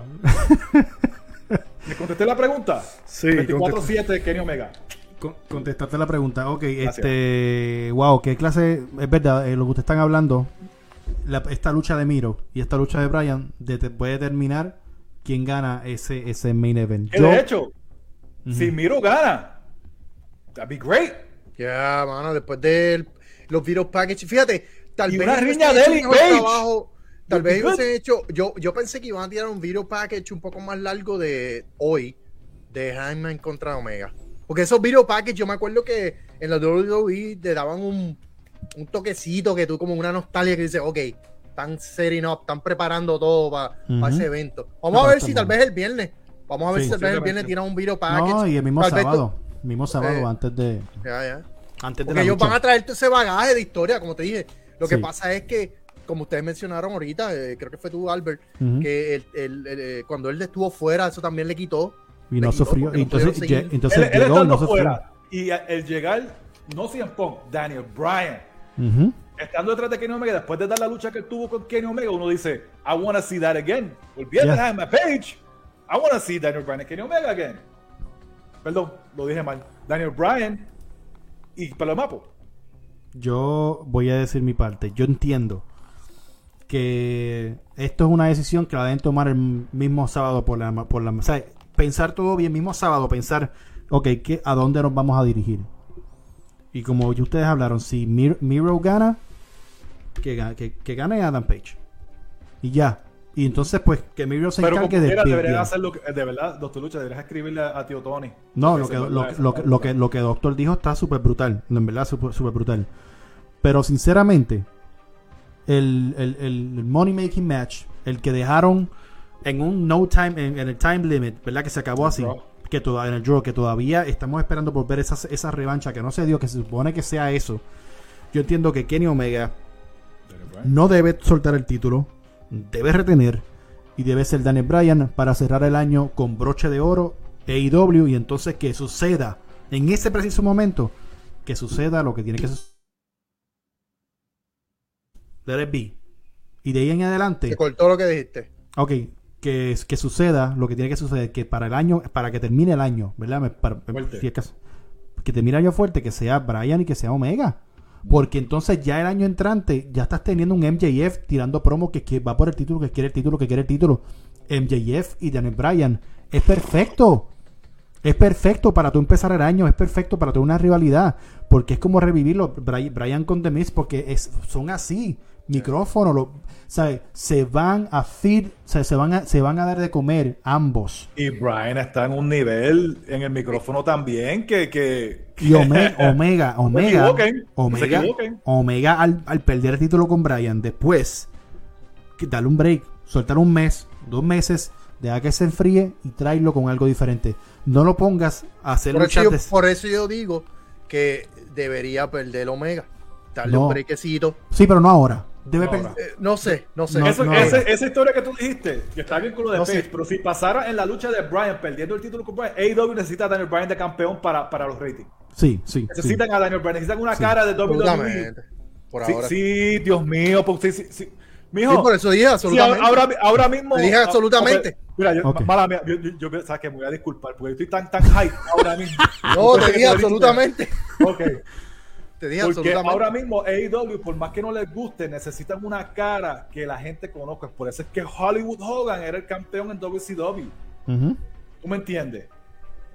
¿Me contesté la pregunta? Sí, 24-7 Kenny Omega. Con- Contestaste la pregunta. Ok, Gracias. este. Wow, qué clase. Es verdad, eh, lo que ustedes están hablando. La- esta lucha de Miro y esta lucha de Brian de- puede determinar quién gana ese, ese main event. Yo- de hecho, si Miro gana, that'd be great. Ya, mano, después de los video package. Fíjate, tal Y vez. una riña de mejor Page. trabajo, Tal vez ellos hecho. Yo, yo pensé que iban a tirar un video package un poco más largo de hoy. De Hangman contra Omega. Porque esos video package, yo me acuerdo que en la WWE te daban un, un toquecito que tú, como una nostalgia que dices, ok, están setting up, están preparando todo para Ujú. ese evento. Vamos No, a ver si tal vez el viernes. Vamos a ver Sí. si tal vez el viernes tiran un video package. No, y el mismo Tal vez tú- sábado. Mismo sábado Eh, antes de. Ya, ya. Antes de Porque ellos lucha. van a traer todo ese bagaje de historia, como te dije. Lo que Sí. pasa es que, como ustedes mencionaron ahorita, eh, creo que fue tú, Albert, Ujú. que el- el- el, eh, cuando él estuvo fuera, eso también le quitó. Y no sufrió. porque no Entonces, entonces él, él llegó estando no sufrió. fuera y el llegar, no CM Punk, Daniel Bryan, Estando detrás de Kenny Omega, después de dar la lucha que él tuvo con Kenny Omega, uno dice, I want to see that again. Olvídate Yeah. de Hangman Page. I want to see Daniel Bryan y Kenny Omega again. Perdón, lo dije mal. Daniel Bryan y Pelo de Mapo. Yo voy a decir mi parte. Yo entiendo que esto es una decisión que la deben tomar el mismo sábado por la, por la o sea, pensar todo bien, mismo sábado, pensar, ok, ¿qué, ¿a dónde nos vamos a dirigir? Y como ustedes hablaron, si Mir- Miro gana, que, ga- que, que gane Adam Page. Y ya. Y entonces, pues, que Miro se Pero encargue de... de- hacerlo, verdad, Doctor Lucha, deberías escribirle a, a Tío Tony. No, lo que, lo, que- lo, que- lo que, parte. lo que Doctor dijo está súper brutal. En verdad, súper brutal. Pero sinceramente, el, el, el Money Making Match, el que dejaron en un no time, en, en el time limit, ¿verdad? Que se acabó así. Que toda, en el draw, que todavía estamos esperando por ver esa, esa revancha que no se dio, que se supone que sea eso. Yo entiendo que Kenny Omega Bryan. no debe soltar el título, debe retener y debe ser Daniel Bryan para cerrar el año con broche de oro AEW y entonces que suceda en ese preciso momento que suceda lo que tiene que suceder. Let it be. Y de ahí en adelante, Se cortó lo que dijiste. ok, que, que suceda lo que tiene que suceder, que para el año, para que termine el año, ¿verdad? Para- si es caso, que termine el año fuerte, que sea Bryan y que sea Omega. Porque entonces ya el año entrante ya estás teniendo un MJF tirando promo que, que va por el título, que quiere el título, que quiere el título. MJF y Daniel Bryan. Es perfecto. Es perfecto para tú empezar el año. Es perfecto para tener una rivalidad. Porque es como revivirlo. Bri- Bryan con The Miz. Porque es, son así. Micrófono. Lo, ¿sabes? Se van a feed. o sea, se, van a, se van a dar de comer ambos. Y Bryan está en un nivel en el micrófono también que... que Y Ome- [LAUGHS] Omega, Omega, Omega, equivoquen. Omega al, al perder el título con Bryan, después que darle un break, soltar un mes, dos meses, deja que se enfríe y tráelo con algo diferente. No lo pongas a hacer Por eso, luchas yo, de- por eso yo digo que debería perder Omega. Darle No. un brequecito. Sí, pero no ahora. Debe No. Eh, no sé, no sé. No, Eso- no, ese- ahora. esa historia que tú dijiste, que está bien con lo de No Page, sé. pero si pasara en la lucha de Bryan perdiendo el título con Bryan, AEW necesita a Daniel Bryan de campeón para, para los ratings. Sí, sí. sí. Necesitan a Daniel Bryan, necesitan una Sí. cara de WWE. Absolutamente. Por Sí, ahora. sí, Dios mío, porque sí, sí, sí. Mijo, Sí, por eso dije sí, absolutamente. ahora, ahora mismo. Te dije ah, absolutamente. Mira, yo, mala mía, yo, yo, yo- sabes que me voy a disculpar porque estoy tan, tan hype ahora mismo. [LAUGHS] no, te dije absolutamente. Ok. Te dije Porque ahora mismo AEW, por más que no les guste, necesitan una cara que la gente conozca. Por eso es que Hollywood Hogan era el campeón en WCW. Ujú. ¿Tú me entiendes?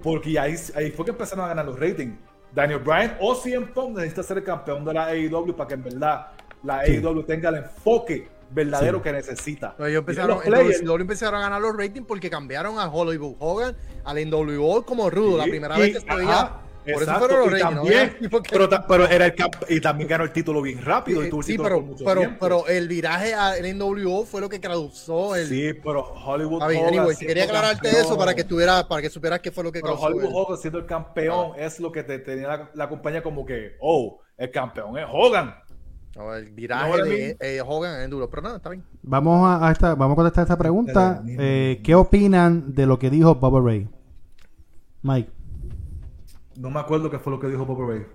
Porque ahí, ahí fue que empezaron a ganar los ratings. Daniel Bryan o CM Punk necesita ser el campeón de la AEW para que en verdad la AEW tenga el enfoque verdadero Sí. que necesita. Pero ellos Mira empezaron, players. WCW empezaron a ganar los ratings porque cambiaron a Hollywood Hogan al NWO como rudo. la Sí, primera y- vez que se veía. Por eso exacto, fueron los y. ¿no? también, [LAUGHS] porque- pero, era el camp y también ganó el título bien rápido. y Eh, tuvo el sí, título pero, por mucho pero, tiempo. pero el viraje al NWO fue lo que causó el. sí, pero Hollywood Está bien, Hogan anyway, quería aclararte campeón- eso para que tuviera, para que supieras qué fue lo que Pero causó. Hollywood el- Hogan siendo el campeón es lo que te tenía la, la compañía como que, oh, el campeón es Hogan. no, el No, viraje ahora de eh, Hogan en duro. Pero nada, está bien. Vamos a, a esta, vamos a contestar esta pregunta. Eh, ¿Qué opinan de lo que dijo Bubba Ray? Mike. No me acuerdo qué fue lo que dijo Ray.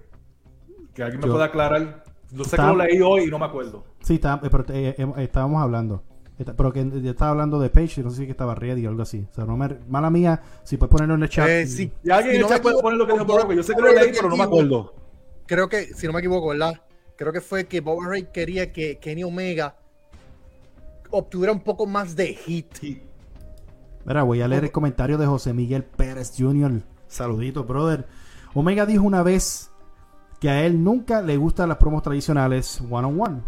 Que alguien me Yo- pueda aclarar. Yo sé Está- que lo leí hoy y no me acuerdo. Sí, está- eh, pero, eh, eh, estábamos hablando. Está- pero que yo estaba hablando de Page y no sé si que estaba ready o algo así. O sea, no me- mala mía, si puedes ponerlo en el chat. Eh, sí. Y alguien Si en no el chat me puede equivoco, poner lo que dijo Ray. Yo sé que lo leí, pero no me acuerdo. Creo que, si no me equivoco, ¿verdad? Creo que fue que Bob Ray quería que Kenny Omega obtuviera un poco más de hit. Mira, voy a leer el comentario de José Miguel Pérez Jr. Saludito, brother. Omega dijo una vez que a él nunca le gustan las promos tradicionales one on one.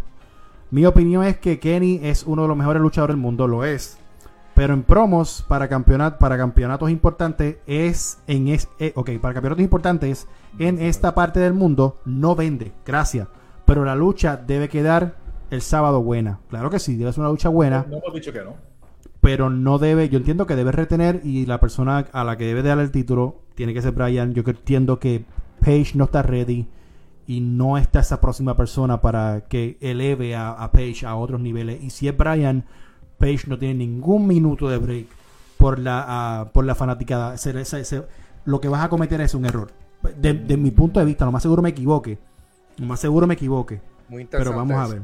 Mi opinión es que Kenny es uno de los mejores luchadores del mundo, lo es. Pero en promos para para campeonatos importantes es en es, eh, ok, para campeonatos importantes en esta parte del mundo no vende, gracias. Pero la lucha debe quedar el sábado buena. Claro que sí, debe ser una lucha buena No hemos dicho que no. pero no debe, yo entiendo que debe retener y la persona a la que debe dar el título tiene que ser Brian. Yo entiendo que Page no está ready y no está esa próxima persona para que eleve a, a Page a otros niveles. Y si es Brian, Page no tiene ningún minuto de break por la, por la fanaticada. Se- se- se- lo que vas a cometer es un error. De, de mi punto de vista, lo más seguro me equivoque. Lo más seguro me equivoque. Muy interesante. Pero vamos a ver.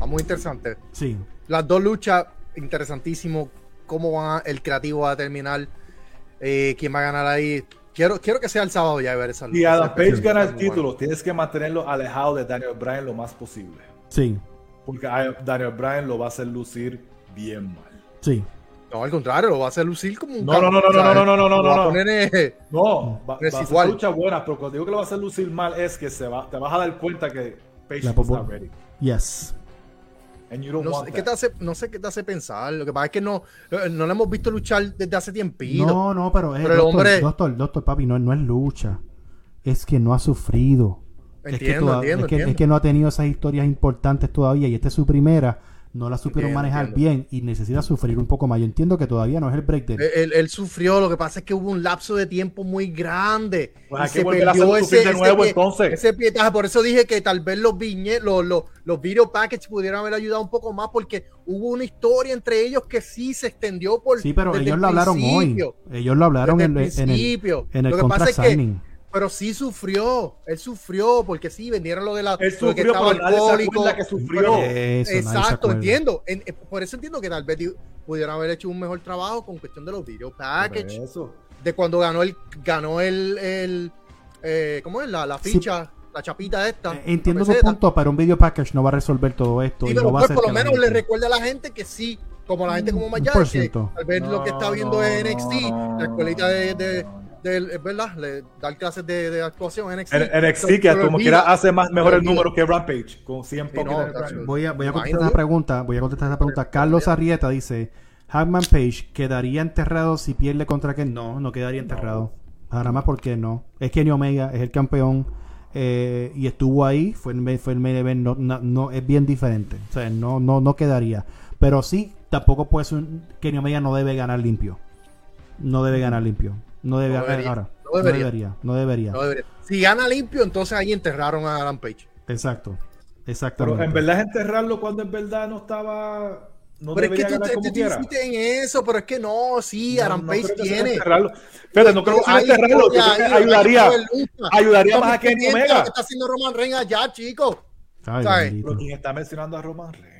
Ah, muy interesante. Sí. Las dos luchas, interesantísimo. Cómo va el creativo va a terminar. eh, quién va a ganar ahí. Quiero, quiero que sea el sábado ya ver esa lucha. Si Adam Page gana el título, bueno. tienes que mantenerlo alejado de Daniel Bryan lo más posible. Sí. Porque a- Daniel Bryan lo va a hacer lucir bien mal. Sí. No, al contrario, lo va a hacer lucir como un No, no, no, no, no, no, no, no, no, Lo va a no. poner, eh, No, [LAUGHS] va, va a ser lucha buena, pero cuando digo que lo va a hacer lucir mal es que se va, te vas a dar cuenta que Page no está ready. Yes. And you don't no, want sé, ¿qué te hace, no sé qué te hace pensar. Lo que pasa es que no, eh, no lo hemos visto luchar desde hace tiempito. No, no, pero, es Pero el doctor, hombre- doctor, doctor, papi, no, no es lucha. Es que no ha sufrido. es, que Entiendo, toda- entiendo, es, que, entiendo. es que no ha tenido esas historias importantes todavía y esta es su primera. No la supieron Entiendo, manejar entiendo. bien y necesita sufrir un poco más. Yo entiendo que todavía no es el break del- Él, él- él sufrió, lo que pasa es que hubo un lapso de tiempo muy grande. Pues que volver a hacerlo sufrir de nuevo, pie- entonces. ese pietaje. Por eso dije que tal vez los viñe, los, los, los video packages pudieran haber ayudado un poco más, porque hubo una historia entre ellos que sí se extendió por. Sí, pero ellos el lo hablaron hoy. Ellos lo hablaron Desde en, el en el, principio. en el Lo que pasa contract es que- signing. Pero sí sufrió, él sufrió, porque sí, vendieron lo de la. Él de que sufrió, estaba pero nadie se alcohólico. acuerda que sufrió. Eso, Exacto, entiendo. En- eh, por eso entiendo que tal vez di- pudieran haber hecho un mejor trabajo con cuestión de los video package. Eso. de cuando ganó el ganó el, el eh, ¿cómo es? La, la Sí. ficha, la chapita esta. Eh, Entiendo la peseta. punto, pero un video package no va a resolver todo esto. Sí, y pero no va a pues, hacer por lo la menos le recuerda a la gente que sí, como la gente como Un Maya, por que tal vez lo que está viendo No, es NXT, no, la escuelita de, de, no. de- es verdad, le, dar clases de, de actuación en NXT. En- NXT que como olvida. quiera hace más mejores olvida. números que Rampage con 100 Sí, no. Voy a, voy a contestar esa pregunta. Voy a contestar esa pregunta. Carlos Arrieta dice: Hackman Page quedaría enterrado si pierde contra Ken. No, no quedaría enterrado. Nada más porque no. Es Kenny Omega, es el campeón. eh, y estuvo ahí, fue el, fue el main event, no, no, no- es bien diferente. O sea, no, no, no quedaría. Pero sí, tampoco puede ser. un- Kenny Omega no debe ganar limpio. No debe ganar limpio. No debe No ganar. debería, Ahora, no no debería. No debería. No debería. Si gana limpio, entonces ahí enterraron a Adam Page. Exacto. Pero Exactamente. en verdad es enterrarlo cuando en verdad no estaba. No pero es que debería tú ganar te, como te en eso, pero es que no, sí, No, Adam no Page tiene. enterrarlo. Fíjate, no creo que sea enterrarlo. Ayudaría. ayudaría más a Kenny Omega. Lo que está haciendo Roman Reigns allá, chicos. Pero ¿quién está mencionando a Roman Reigns?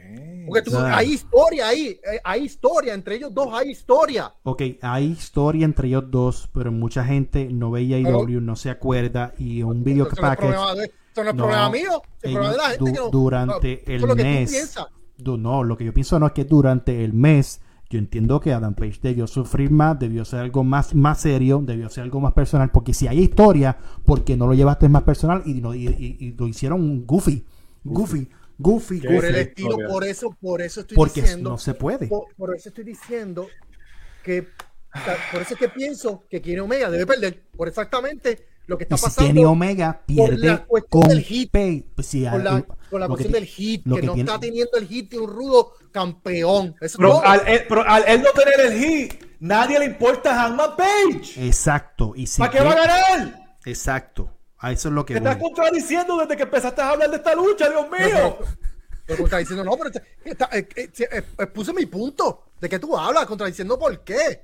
Porque tú- hay historia ahí, eh, hay historia, entre ellos dos hay historia. Ok, hay historia entre ellos dos, pero mucha gente no veía IW, no se acuerda y un video es package eso no es No, problema mío, es problema de la gente du- que no- durante el lo que tú mes. Du- no, lo que yo pienso no es que durante el mes, yo entiendo que Adam Page debió sufrir más, debió ser algo más, más serio, debió ser algo más personal, porque si hay historia, porque no lo llevaste más personal y, y- y- y lo hicieron goofy, goofy, goofy, Por goofy, el Esa estilo, por eso, por eso estoy porque diciendo, no se puede. por, por eso estoy diciendo que por eso es que pienso que Kenny Omega debe perder por exactamente lo que está Y si pasando Kenny Omega por la pierde con del hit, Pay, pues si con la, con la que cuestión ti- del hit, que, que no tiene- está teniendo el hit de un rudo campeón. Eso es Pero, todo. al, él, pero al él no tener el hit, nadie le importa a Hangman Page. Exacto. Y si ¿Para qué va a ganar? Exacto. A eso es lo que Te estás voy. contradiciendo desde que empezaste a hablar de esta lucha, Dios mío. pero, pero contradiciendo, no, pero está- eh, eh, eh, eh, puse mi punto. ¿De qué tú hablas? Contradiciendo por qué.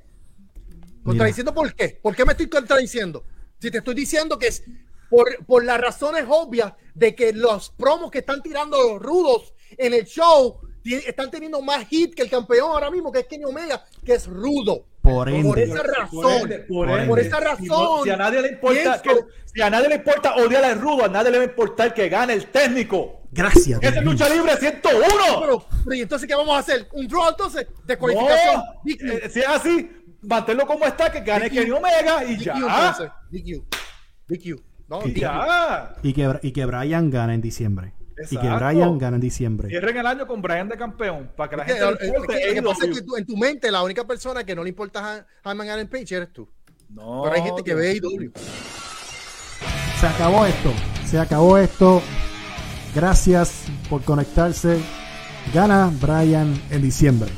Contradiciendo por qué. ¿Por qué me estoy contradiciendo? Si te estoy diciendo que es por, por las razones obvias de que los promos que están tirando los rudos en el show están teniendo más hit que el campeón ahora mismo, que es Kenny Omega, que es rudo. Por ende. Por esa razón. ende, por Por, ende. esa Si, no- razón. si a nadie le importa, que, si a nadie le importa odiar al rudo, a nadie le va a importar que gane el técnico. Gracias. Esa es lucha libre 101. Pero, pero, ¿y entonces qué vamos a hacer? ¿Un draw entonces? ¿Descualificación? No, DQ. eh, si es así, manténlo como está, que gane DQ. Kenny Omega y DQ, ya. entonces. DQ. DQ. No, Y DQ. ya. Y que, y que Brian gane en diciembre. Y que. Brian gane en diciembre. Cierren el año con Brian de campeón para que la gente eh, importe que- Lo que pasa es que tú- en tu mente la única persona que no le importa a Hangman Adam Page eres tú. No, Pero hay gente que ve AEW. Se acabó esto. Se acabó esto. Gracias por conectarse. Gana Brian en diciembre.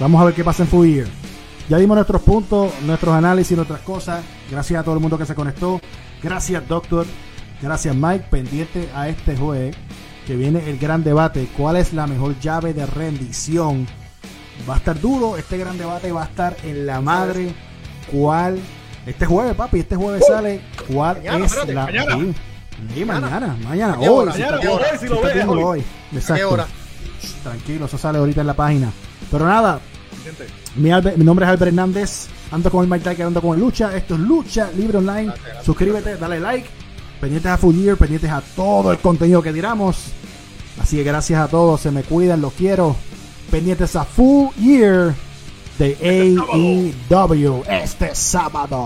Vamos a ver qué pasa en Full Year. Ya dimos nuestros puntos, nuestros análisis, nuestras cosas. Gracias a todo el mundo que se conectó. Gracias, Doctor. Gracias, Mike. Pendiente a este jueves que viene el gran debate. ¿Cuál es la mejor llave de rendición? Va a estar duro. Este gran debate va a estar en la madre. ¿Cuál? Este jueves, papi. Este jueves sale. ¿Cuál Mañana, es espérate, la. mañana. Sí, sí, mañana, mañana. ¿A qué Hoy. hoy, si si lo está ves, viéndolo hoy. hoy. ¿A qué Exacto. hora? Tranquilo, eso sale ahorita en la página. Pero nada, mi, mi nombre es Albert Hernández. Ando con el Mike Tiger, ando con el Lucha. Esto es Lucha Libre Online. Suscríbete, dale like. Pendientes a Full Year, pendientes a todo el contenido que tiramos. Así que gracias a todos, se me cuidan, los quiero. Pendientes a Full Year de AEW este sábado.